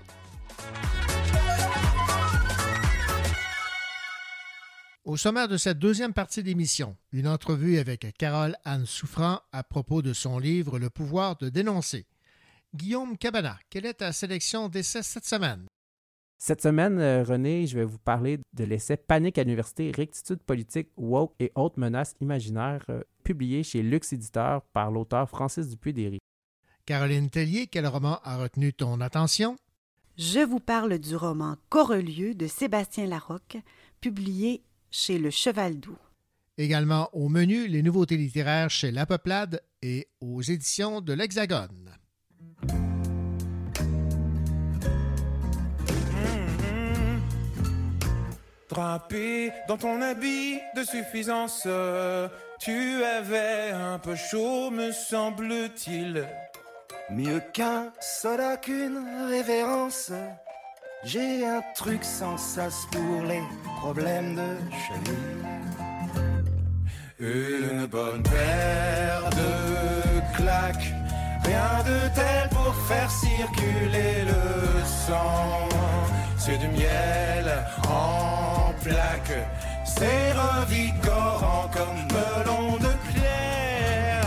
Au sommaire de cette deuxième partie d'émission, une entrevue avec Carole Anne Souffrant à propos de son livre Le pouvoir de dénoncer. Guillaume Cabana, quelle est ta sélection d'essais cette semaine? Cette semaine, euh, René, je vais vous parler de l'essai Panique à l'université, rectitude politique, woke et autres menaces imaginaires, euh, publié chez Lux Éditeur par l'auteur Francis Dupuy-Déry. Caroline Tellier, quel roman a retenu ton attention? Je vous parle du roman Corelieu de Sébastien Larocque, publié chez Le Cheval Doux. Également au menu, les nouveautés littéraires chez La Peuplade et aux éditions de l'Hexagone. Drapé dans ton habit de suffisance, tu avais un peu chaud, me semble-t-il. Mieux qu'un soda qu'une révérence. J'ai un truc sans sas pour les problèmes de cheville. Une bonne paire de claques, rien de tel pour faire circuler le sang. C'est du miel en plaque. C'est revigorant comme melon de clair.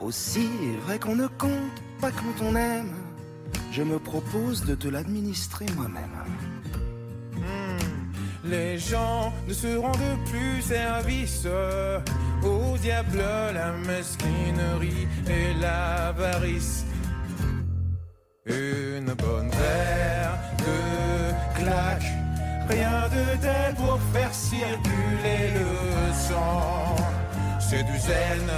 Aussi vrai qu'on ne compte pas quand on aime, je me propose de te l'administrer moi-même. Hmm. Les gens ne se rendent plus service au diable, la mesquinerie et l'avarice. Une bonne verre de claque, rien de tel pour faire circuler le sang. C'est du zen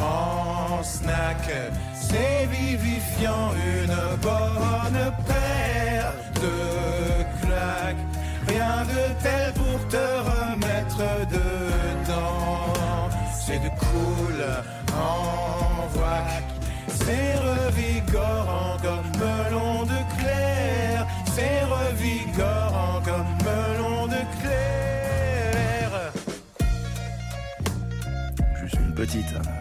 en snack, c'est vivifiant, une bonne paire de claques. Rien de tel pour te remettre dedans. C'est du cool en vrac, c'est revigorant comme melon de clair. C'est revigorant comme melon de clair. Juste une petite.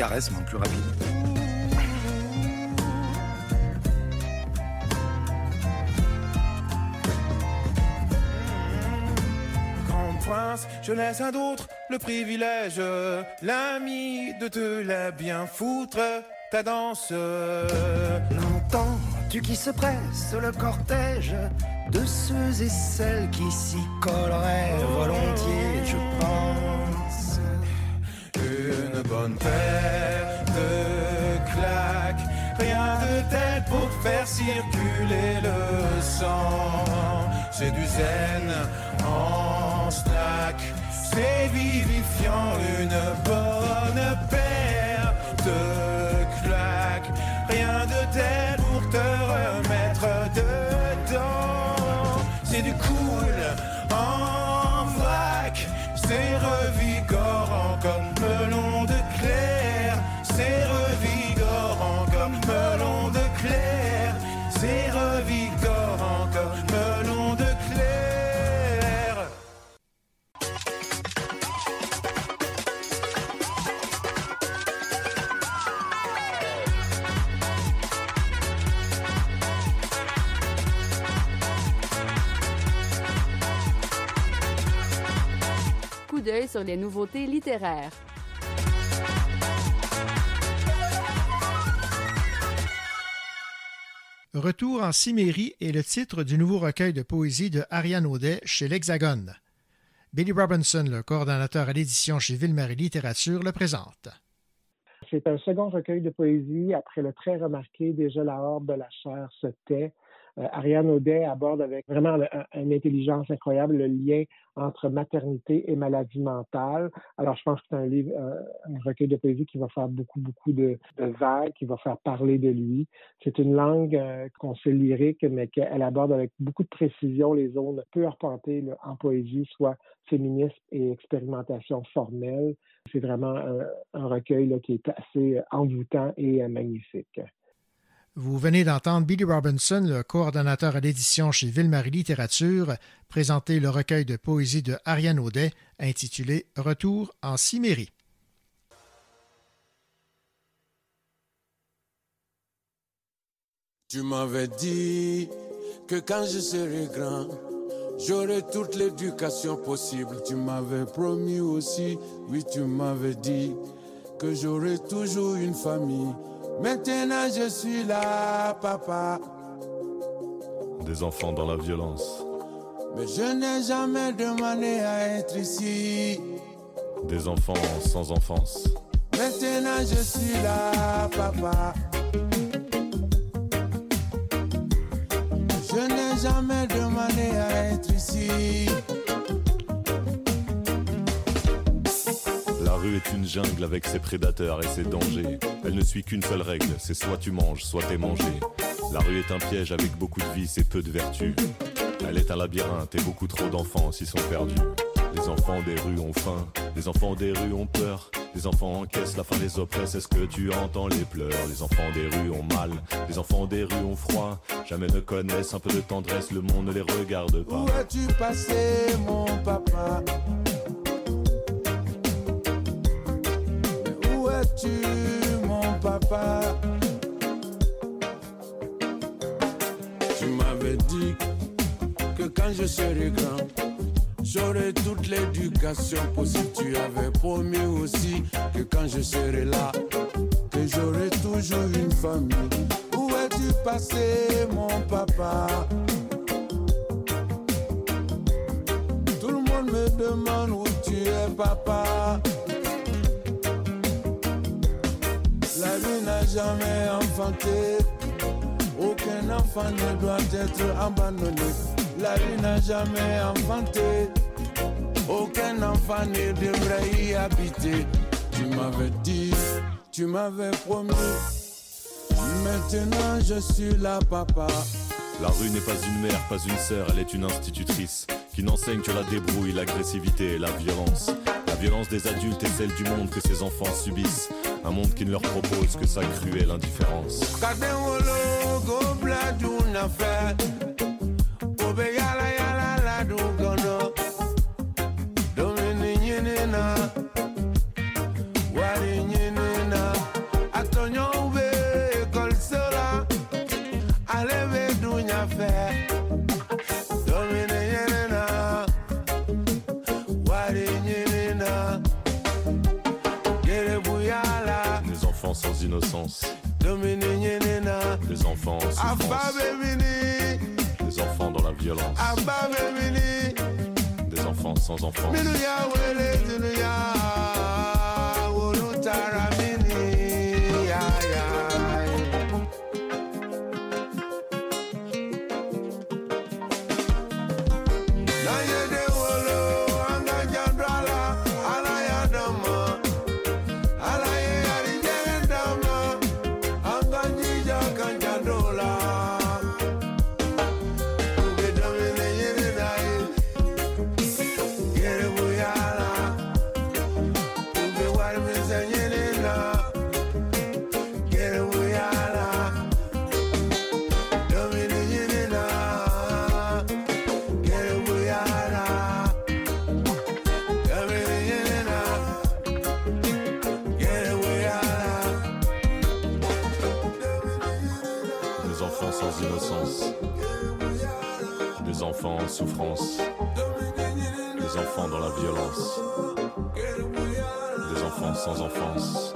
Caresse, mais en plus rapide. Grand prince, je laisse à d'autres le privilège, l'ami de te la bien foutre, ta danse. L'entends-tu qui se presse le cortège de ceux et celles qui s'y colleraient volontiers, je pense. Bonne paire de claques, rien de tel pour faire circuler le sang. C'est du zen en snack, c'est vivifiant, une bonne paire de sur les nouveautés littéraires. Retour en Cimmérie est le titre du nouveau recueil de poésie de Ariane Audet chez l'Hexagone. Billy Robinson, le coordonnateur à l'édition chez Ville-Marie Littérature, le présente. C'est un second recueil de poésie après le très remarqué Déjà la horde de la chair se tait. Euh, Ariane Audet aborde avec vraiment un- une intelligence incroyable le lien entre maternité et maladie mentale. Alors, je pense que c'est un livre, euh, un recueil de poésie qui va faire beaucoup, beaucoup de, de qui va faire parler de lui. C'est une langue euh, qu'on sait lyrique, mais qu'elle aborde avec beaucoup de précision les zones peu arpentées en poésie, soit féminisme et expérimentation formelle. C'est vraiment un, recueil qui est assez envoûtant et magnifique. Vous venez d'entendre Billy Robinson, le coordonnateur à l'édition chez Ville-Marie Littérature, présenter le recueil de poésie de Ariane Audet intitulé Retour en Cimmérie. Tu m'avais dit que quand je serai grand, j'aurai toute l'éducation possible. Tu m'avais promis aussi, oui, tu m'avais dit que j'aurai toujours une famille. Maintenant, je suis là, papa. Des enfants dans la violence, Mais je n'ai jamais demandé à être ici. des enfants sans enfance, Maintenant, je suis là, papa. Je n'ai jamais demandé à être ici. Rue est une jungle avec ses prédateurs et ses dangers. Elle ne suit qu'une seule règle, c'est soit tu manges, soit t'es mangé. La rue est un piège avec beaucoup de vices et peu de vertus. Elle est un labyrinthe et beaucoup trop d'enfants s'y sont perdus. Les enfants des rues ont faim, les enfants des rues ont peur. Les enfants encaissent, la faim les oppresse, est-ce que tu entends les pleurs Les enfants des rues ont mal, les enfants des rues ont froid. Jamais ne connaissent un peu de tendresse, le monde ne les regarde pas. Où as-tu passé, mon papa? Es-tu, mon papa? Tu m'avais dit que quand je serai grand, j'aurai toute l'éducation possible. Tu avais promis aussi que quand je serai là, que j'aurai toujours une famille. Où es-tu passé, mon papa? Tout le monde me demande où tu es, papa. La vie n'a jamais enfanté. Aucun enfant ne doit être abandonné. La vie n'a jamais enfanté. Aucun enfant ne devrait y habiter. Tu m'avais dit, tu m'avais promis. Maintenant je suis là, papa. La rue n'est pas une mère, pas une sœur, elle est une institutrice qui n'enseigne que la débrouille, l'agressivité et la violence. La violence des adultes est celle du monde que ces enfants subissent. Un monde qui ne leur propose que sa cruelle indifférence. Enfants des enfants dans la violence, des enfants sans enfance. Enfants en souffrance, des enfants dans la violence, des enfants sans enfance.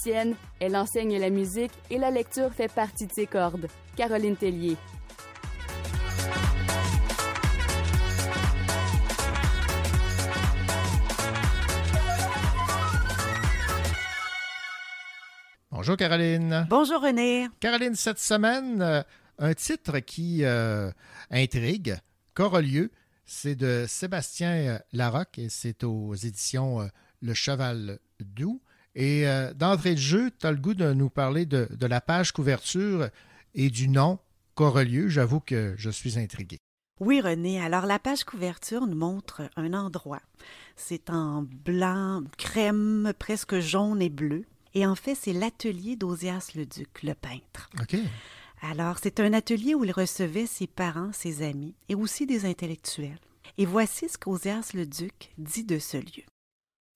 Musicienne, elle enseigne la musique et la lecture fait partie de ses cordes. Caroline Tellier. Bonjour Caroline. Bonjour René. Caroline, cette semaine, euh, un titre qui euh, intrigue, Corolieu, c'est de Sébastien euh, Larocque et c'est aux éditions Le Cheval Doux. Et euh, d'entrée de jeu, tu as le goût de nous parler de, de la page couverture et du nom Corolieu. J'avoue que je suis intrigué. Oui, René. Alors, la page couverture nous montre un endroit. C'est en blanc, crème, presque jaune et bleu. Et en fait, c'est l'atelier d'Osias le Duc, le peintre. OK. Alors, c'est un atelier où il recevait ses parents, ses amis et aussi des intellectuels. Et voici ce qu'Osias le Duc dit de ce lieu.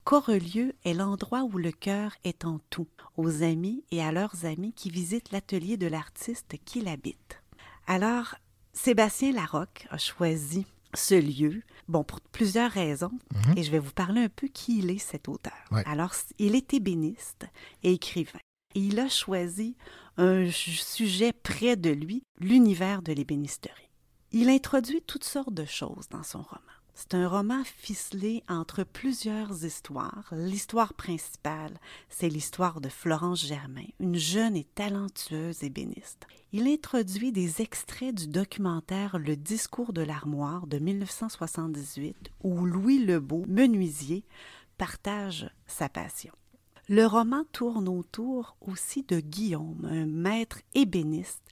Corelieu est l'endroit où le cœur est en tout, aux amis et à leurs amis qui visitent l'atelier de l'artiste qui l'habite. Alors, Sébastien Larocque a choisi ce lieu, bon, pour plusieurs raisons, Mhm. et je vais vous parler un peu qui il est, cet auteur. Ouais. Alors, il est ébéniste et écrivain. Et il a choisi un sujet près de lui, l'univers de l'ébénisterie. Il introduit toutes sortes de choses dans son roman. C'est un roman ficelé entre plusieurs histoires. L'histoire principale, c'est l'histoire de Florence Germain, une jeune et talentueuse ébéniste. Il introduit des extraits du documentaire Le discours de l'armoire de 1978 où Louis Lebeau, menuisier, partage sa passion. Le roman tourne autour aussi de Guillaume, un maître ébéniste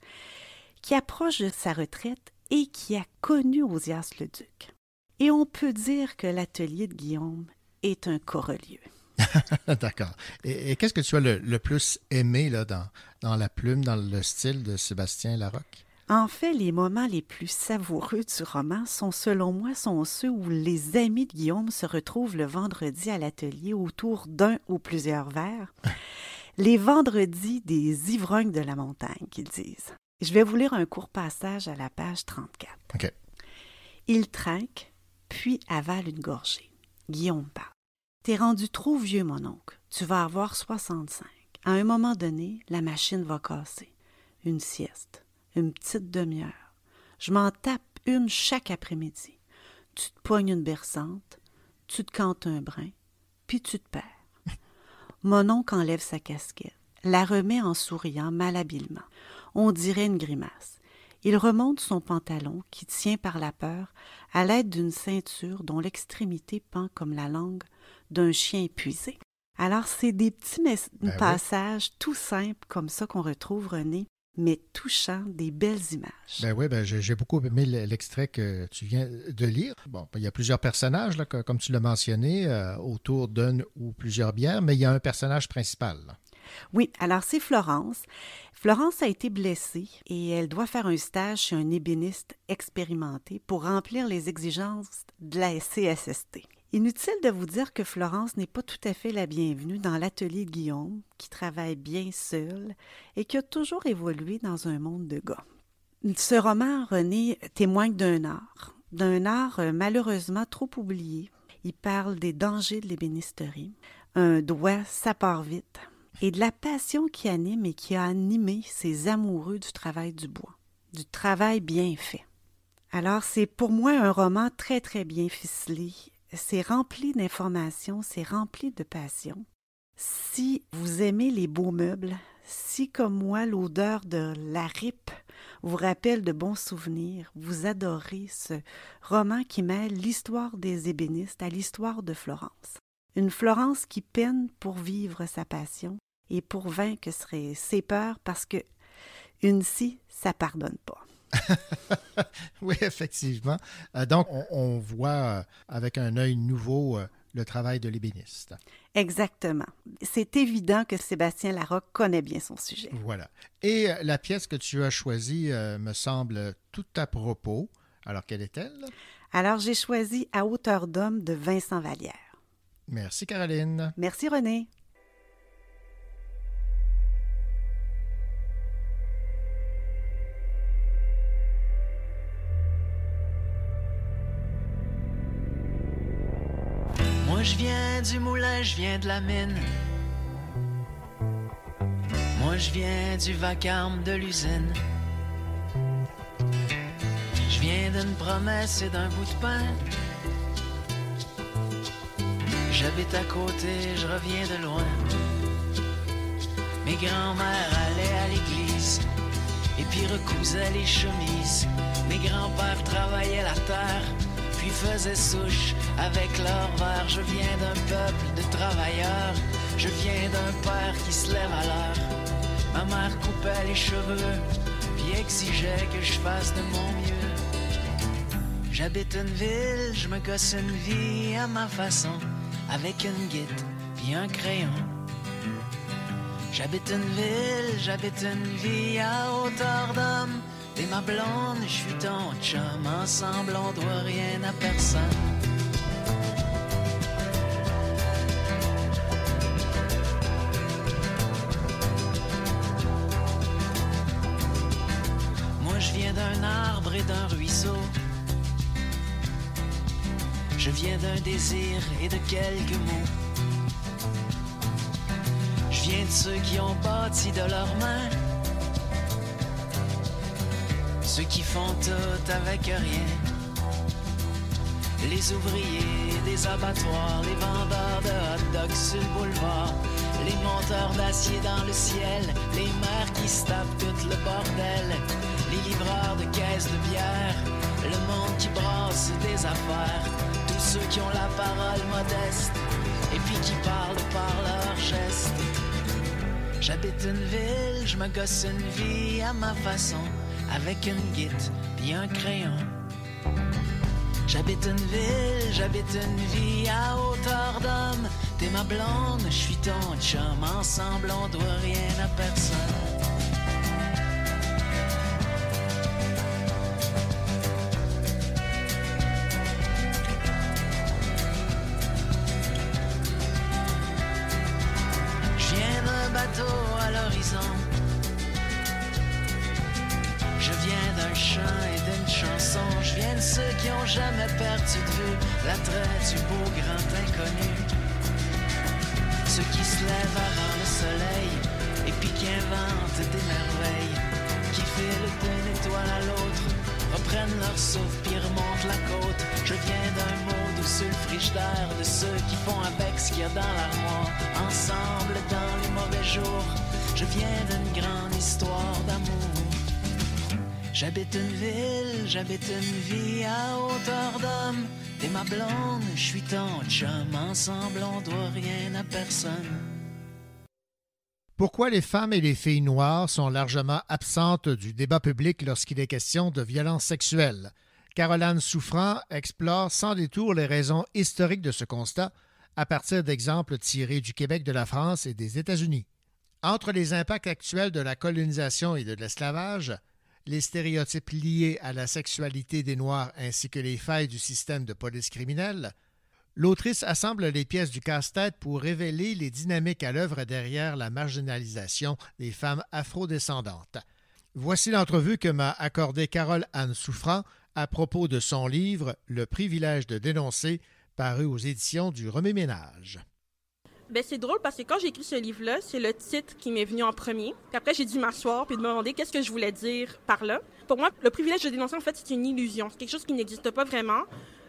qui approche de sa retraite et qui a connu Osias le Duc. Et on peut dire que l'atelier de Guillaume est un corelieu. D'accord. Et, et qu'est-ce que tu as le, le plus aimé là, dans, dans la plume, dans le style de Sébastien Larocque? En fait, les moments les plus savoureux du roman sont, selon moi, sont ceux où les amis de Guillaume se retrouvent le vendredi à l'atelier autour d'un ou plusieurs verres. Les vendredis des ivrognes de la montagne, qu'ils disent. Je vais vous lire un court passage à la page 34. OK. Il trinque, puis avale une gorgée. Guillaume parle. T'es rendu trop vieux, mon oncle. Tu vas avoir 65. À un moment donné, la machine va casser. Une sieste. Une petite demi-heure. Je m'en tape une chaque après-midi. Tu te poignes une berçante, tu te cantes un brin, puis tu te perds. Mon oncle enlève sa casquette, la remet en souriant malhabilement. On dirait une grimace. Il remonte son pantalon, qui tient par la peur, à l'aide d'une ceinture dont l'extrémité pend comme la langue d'un chien épuisé. Alors, c'est des petits Ben oui. passages tout simples comme ça qu'on retrouve, René, mais touchants, des belles images. Ben oui, ben j'ai beaucoup aimé l'extrait que tu viens de lire. Bon, ben, il y a plusieurs personnages, là, comme tu l'as mentionné, euh, autour d'une ou plusieurs bières, mais il y a un personnage principal. là. Oui, alors c'est Florence. Florence a été blessée et elle doit faire un stage chez un ébéniste expérimenté pour remplir les exigences de la CSST. Inutile de vous dire que Florence n'est pas tout à fait la bienvenue dans l'atelier de Guillaume, qui travaille bien seul et qui a toujours évolué dans un monde de gars. Ce roman, René, témoigne d'un art, d'un art euh, malheureusement trop oublié. Il parle des dangers de l'ébénisterie. Un doigt, ça part vite. Et de la passion qui anime et qui a animé ces amoureux du travail du bois, du travail bien fait. Alors, c'est pour moi un roman très, très bien ficelé. C'est rempli d'informations, c'est rempli de passion. Si vous aimez les beaux meubles, si comme moi l'odeur de la ripe vous rappelle de bons souvenirs, vous adorez ce roman qui mêle l'histoire des ébénistes à l'histoire de Florence. Une Florence qui peine pour vivre sa passion et pour vaincre ses ses peurs parce que une scie, ça pardonne pas. oui, effectivement. Euh, donc, on, on voit euh, avec un œil nouveau euh, le travail de l'ébéniste. Exactement. C'est évident que Sébastien Larocque connaît bien son sujet. Voilà. Et la pièce que tu as choisie me semble tout à propos. Alors, quelle est-elle? Alors, j'ai choisi À hauteur d'homme de Vincent Vallière. Merci, Caroline. Merci, René. Moi je viens du moulin, je viens de la mine. Moi je viens du vacarme de l'usine. Je viens d'une promesse et d'un bout de pain. J'habite à côté, je reviens de loin. Mes grands-mères allaient à l'église et puis recousaient les chemises. Mes grands-pères travaillaient la terre, puis faisaient souche avec leur verre. Je viens d'un peuple de travailleurs, je viens d'un père qui se lève à l'heure. Ma mère coupait les cheveux, puis exigeait que je fasse de mon mieux. J'habite une ville, je me gosse une vie à ma façon, avec une guide, puis un crayon. J'habite une ville, j'habite une vie à hauteur d'homme. T'es ma blonde, je suis ton chum. Ensemble, on doit rien à personne. D'un désir et de quelques mots. Je viens de ceux qui ont bâti de leurs mains. Ceux qui font tout avec rien. Les ouvriers des abattoirs, les vendeurs de hot dogs sur le boulevard, les monteurs d'acier dans le ciel, les mères qui se tapent tout le bordel, les livreurs de caisses de bière, le monde qui brasse des affaires, ceux qui ont la parole modeste et puis qui parlent par leurs gestes. J'habite une ville, je me gosse une vie à ma façon, avec une guite puis un crayon. J'habite une ville, j'habite une vie à hauteur d'homme. T'es ma blonde, je suis ton chum. Ensemble, on doit rien à personne. Qui font avec ce qu'il y a dans l'armoire. Ensemble dans les mauvais jours, je viens d'une grande histoire d'amour. J'habite une ville, j'habite une vie à hauteur d'homme. T'es ma blonde, je suis ton chum. Ensemble, on doit rien à personne. Pourquoi les femmes et les filles noires sont largement absentes du débat public lorsqu'il est question de violences sexuelles? Caroline Souffrant explore sans détour les raisons historiques de ce constat à partir d'exemples tirés du Québec, de la France et des États-Unis. Entre les impacts actuels de la colonisation et de l'esclavage, les stéréotypes liés à la sexualité des Noirs ainsi que les failles du système de police criminelle, l'autrice assemble les pièces du casse-tête pour révéler les dynamiques à l'œuvre derrière la marginalisation des femmes afrodescendantes. Voici l'entrevue que m'a accordée Carole Anne Souffrant à propos de son livre Le privilège de dénoncer, paru aux éditions du Remets-Ménage. Ben, c'est drôle parce que quand j'ai écrit ce livre-là, c'est le titre qui m'est venu en premier. Puis après, j'ai dû m'asseoir puis me demander qu'est-ce que je voulais dire par là. Pour moi, le privilège de dénoncer, en fait, c'est une illusion. C'est quelque chose qui n'existe pas vraiment.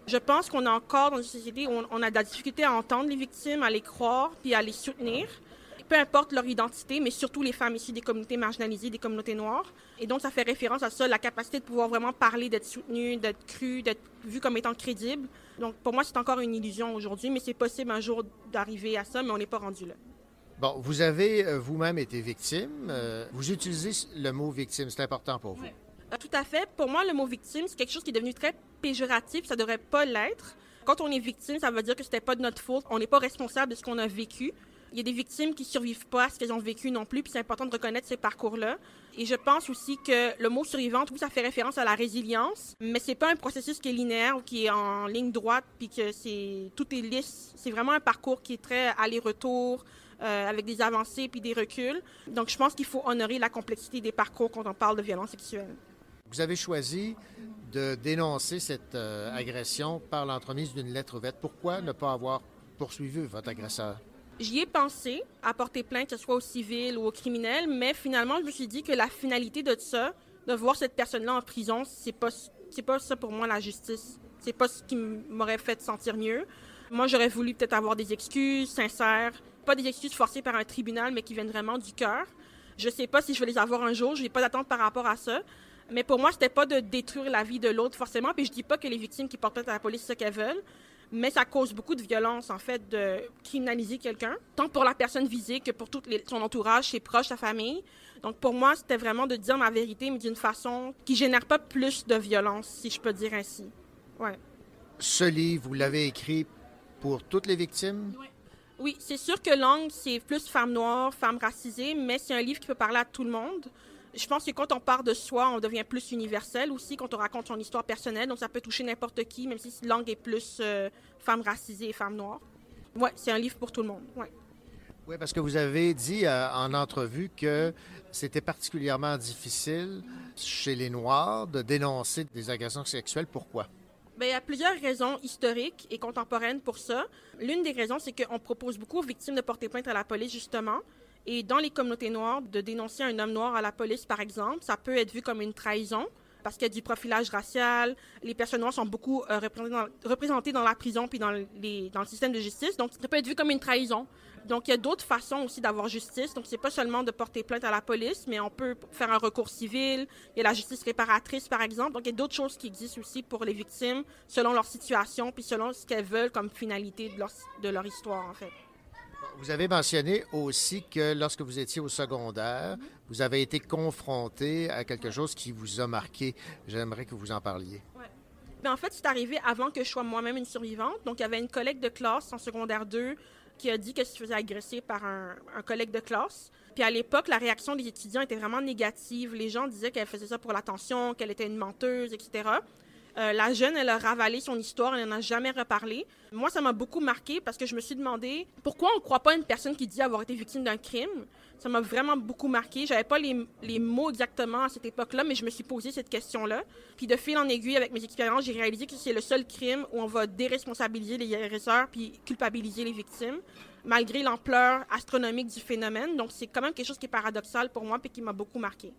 Je pense qu'on est encore dans une société où on a de la difficulté à entendre les victimes, à les croire puis à les soutenir. Peu importe leur identité, mais surtout les femmes ici des communautés marginalisées, des communautés noires. Et donc, ça fait référence à ça, la capacité de pouvoir vraiment parler, d'être soutenu, d'être cru, d'être vu comme étant crédible. Donc, pour moi, c'est encore une illusion aujourd'hui, mais c'est possible un jour d'arriver à ça, mais on n'est pas rendu là. Bon, vous avez euh, vous-même été victime. Euh, vous utilisez le mot victime, c'est important pour vous. Euh, Tout à fait. Pour moi, le mot victime, c'est quelque chose qui est devenu très péjoratif. Ça devrait pas l'être. Quand on est victime, ça veut dire que c'était pas de notre faute. On n'est pas responsable de ce qu'on a vécu. Il y a des victimes qui survivent pas à ce qu'elles ont vécu non plus, puis c'est important de reconnaître ces parcours-là. Et je pense aussi que le mot survivante, oui, ça fait référence à la résilience, mais c'est pas un processus qui est linéaire ou qui est en ligne droite, puis que c'est tout est lisse. C'est vraiment un parcours qui est très aller-retour, euh, avec des avancées puis des reculs. Donc, je pense qu'il faut honorer la complexité des parcours quand on parle de violence sexuelle. Vous avez choisi de dénoncer cette euh, agression par l'entremise d'une lettre ouverte. Pourquoi ne pas avoir poursuivi votre agresseur? J'y ai pensé à porter plainte, que ce soit au civil ou au criminel, mais finalement, je me suis dit que la finalité de ça, de voir cette personne-là en prison, c'est pas, pas ça pour moi la justice. C'est pas ce qui m'aurait fait sentir mieux. Moi, j'aurais voulu peut-être avoir des excuses sincères, pas des excuses forcées par un tribunal, mais qui viennent vraiment du cœur. Je sais pas si je vais les avoir un jour, je n'ai pas d'attente par rapport à ça. Mais pour moi, c'était pas de détruire la vie de l'autre forcément. Puis je dis pas que les victimes qui portent plainte à la police, ce qu'elles veulent. Mais ça cause beaucoup de violence, en fait, de criminaliser quelqu'un, tant pour la personne visée que pour tout les- son entourage, ses proches, sa famille. Donc pour moi, c'était vraiment de dire ma vérité, mais d'une façon qui génère pas plus de violence, si je peux dire ainsi. Ouais. Ce livre, vous l'avez écrit pour toutes les victimes? Oui, c'est sûr que Langue, c'est plus femme noire, femme racisée, mais c'est un livre qui peut parler à tout le monde. Je pense que quand on part de soi, on devient plus universel aussi, quand on raconte son histoire personnelle. Donc, ça peut toucher n'importe qui, même si Langue est plus euh, femme racisée et femme noire. Ouais, c'est un livre pour tout le monde. Ouais. Oui, parce que vous avez dit euh, en entrevue que c'était particulièrement difficile chez les Noirs de dénoncer des agressions sexuelles. Pourquoi? Ben, il y a plusieurs raisons historiques et contemporaines pour ça. L'une des raisons, c'est qu'on propose beaucoup aux victimes de porter plainte à la police, justement. Et dans les communautés noires, de dénoncer un homme noir à la police, par exemple, ça peut être vu comme une trahison parce qu'il y a du profilage racial. Les personnes noires sont beaucoup euh, représentées, dans, représentées dans la prison puis dans, les, dans le système de justice. Donc, ça peut être vu comme une trahison. Donc, il y a d'autres façons aussi d'avoir justice. Donc, c'est pas seulement de porter plainte à la police, mais on peut faire un recours civil. Il y a la justice réparatrice, par exemple. Donc, il y a d'autres choses qui existent aussi pour les victimes selon leur situation puis selon ce qu'elles veulent comme finalité de leur, de leur histoire, en fait. Vous avez mentionné aussi que lorsque vous étiez au secondaire, vous avez été confronté à quelque chose qui vous a marqué. J'aimerais que vous en parliez. Puis en fait, c'est arrivé avant que je sois moi-même une survivante. Donc, il y avait une collègue de classe en secondaire 2 qui a dit qu'elle se faisait agresser par un, un collègue de classe. Puis à l'époque, la réaction des étudiants était vraiment négative. Les gens disaient qu'elle faisait ça pour l'attention, qu'elle était une menteuse, etc. Euh, la jeune, elle a ravalé son histoire, elle n'en a jamais reparlé. Moi, ça m'a beaucoup marqué parce que je me suis demandé pourquoi on ne croit pas une personne qui dit avoir été victime d'un crime. Ça m'a vraiment beaucoup marqué. J'avais pas les, les, mots exactement à cette époque-là, mais je me suis posé cette question-là. Puis de fil en aiguille, avec mes expériences, j'ai réalisé que c'est le seul crime où on va déresponsabiliser les agresseurs puis culpabiliser les victimes, malgré l'ampleur astronomique du phénomène. Donc c'est quand même quelque chose qui est paradoxal pour moi puis qui m'a beaucoup marqué.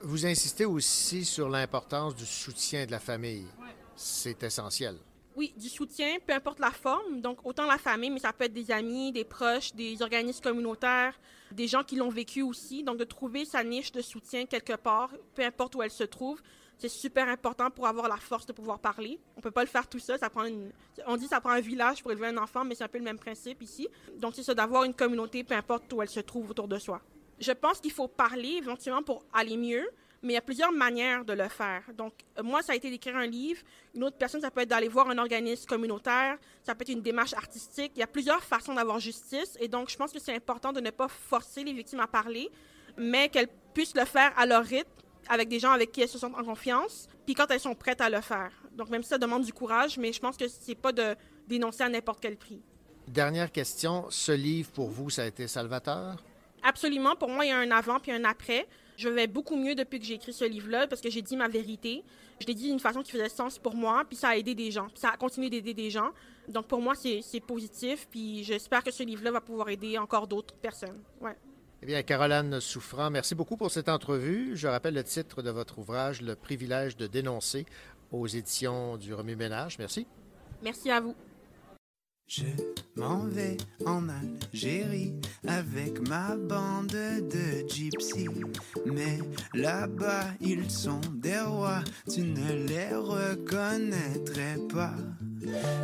Vous insistez aussi sur l'importance du soutien de la famille. Ouais. C'est essentiel. Oui, du soutien, peu importe la forme. Donc, autant la famille, mais ça peut être des amis, des proches, des organismes communautaires, des gens qui l'ont vécu aussi. Donc, de trouver sa niche de soutien quelque part, peu importe où elle se trouve, c'est super important pour avoir la force de pouvoir parler. On peut pas le faire tout seul. Ça prend une... On dit que ça prend un village pour élever un enfant, mais c'est un peu le même principe ici. Donc, c'est ça, d'avoir une communauté, peu importe où elle se trouve autour de soi. Je pense qu'il faut parler éventuellement pour aller mieux, mais il y a plusieurs manières de le faire. Donc, moi, ça a été d'écrire un livre. Une autre personne, ça peut être d'aller voir un organisme communautaire. Ça peut être une démarche artistique. Il y a plusieurs façons d'avoir justice. Et donc, je pense que c'est important de ne pas forcer les victimes à parler, mais qu'elles puissent le faire à leur rythme, avec des gens avec qui elles se sentent en confiance, puis quand elles sont prêtes à le faire. Donc, même si ça demande du courage, mais je pense que c'est pas de dénoncer à n'importe quel prix. Dernière question. Ce livre, pour vous, ça a été salvateur? Absolument. Pour moi, il y a un avant puis un après. Je vais beaucoup mieux depuis que j'ai écrit ce livre-là parce que j'ai dit ma vérité. Je l'ai dit d'une façon qui faisait sens pour moi, puis ça a aidé des gens. Puis ça a continué d'aider des gens. Donc pour moi, c'est positif, puis j'espère que ce livre-là va pouvoir aider encore d'autres personnes. Ouais. Eh bien, Caroline Souffrant, merci beaucoup pour cette entrevue. Je rappelle le titre de votre ouvrage, Le privilège de dénoncer, aux éditions du Remue-Ménage. Merci. Merci à vous. Je m'en vais en Algérie avec ma bande de gypsies. Mais là-bas, ils sont des rois, tu ne les reconnaîtrais pas.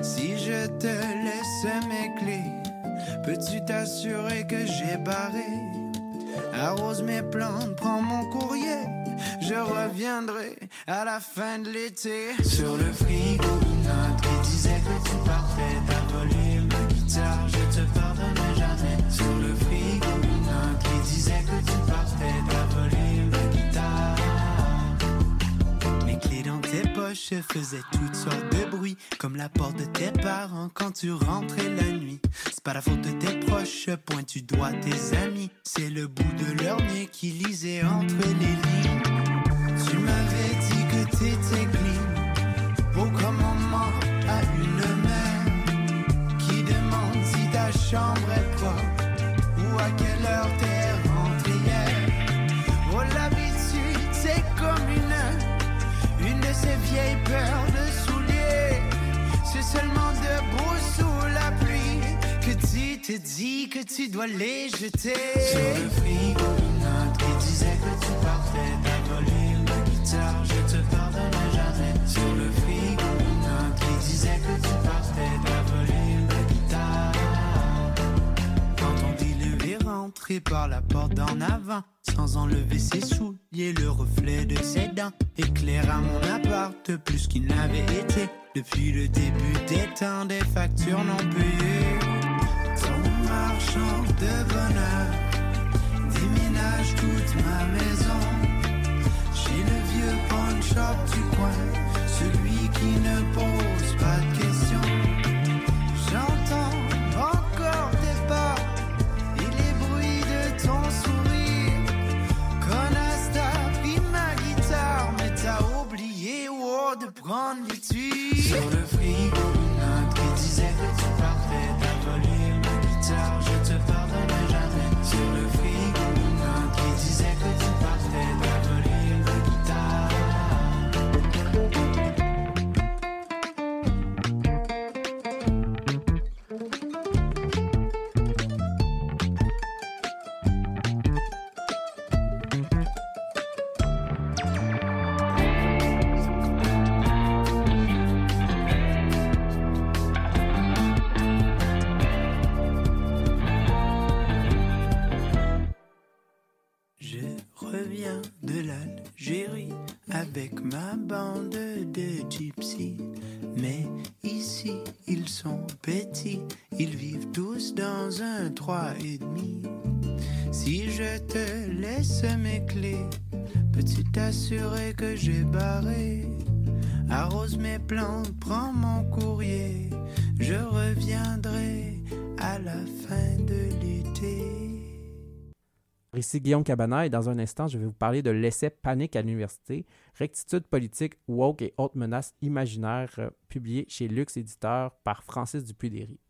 Si je te laisse mes clés, peux-tu t'assurer que j'ai barré? Arrose mes plantes, prends mon courrier. Je reviendrai à la fin de l'été. Sur le frigo, une tes poches faisaient toutes sortes de bruits. Comme la porte de tes parents quand tu rentrais la nuit. C'est pas la faute de tes proches, pointe tu dois tes amis. C'est le bout de leur nez qui lisait entre les lignes. Tu m'avais dit que t'étais clean Au commandement à une mère Qui demande si ta chambre est propre Ou à quelle heure t'es de souliers. C'est seulement debout sous la pluie Que tu te dis que tu dois les jeter. Sur le frigo une note qui disait que tu par la porte d'en avant Sans enlever ses souliers, le reflet de ses dents Éclaire à mon appart plus qu'il n'avait été. Depuis le début des temps, des factures non payées Ton marchand de bonheur Déménage toute ma maison. Chez le vieux pawn shop du coin, celui qui ne pose pas de questions. De prendre l'étui. Sur le frigo, t'assurer que j'ai barré? Arrose mes plantes, prends mon courrier, je reviendrai à la fin de l'été. Ici Guillaume Cabana et dans un instant, je vais vous parler de l'essai Panique à l'université, rectitude politique, woke et autres menaces imaginaires, euh, publié chez Lux Éditeur par Francis Dupuy-Déry.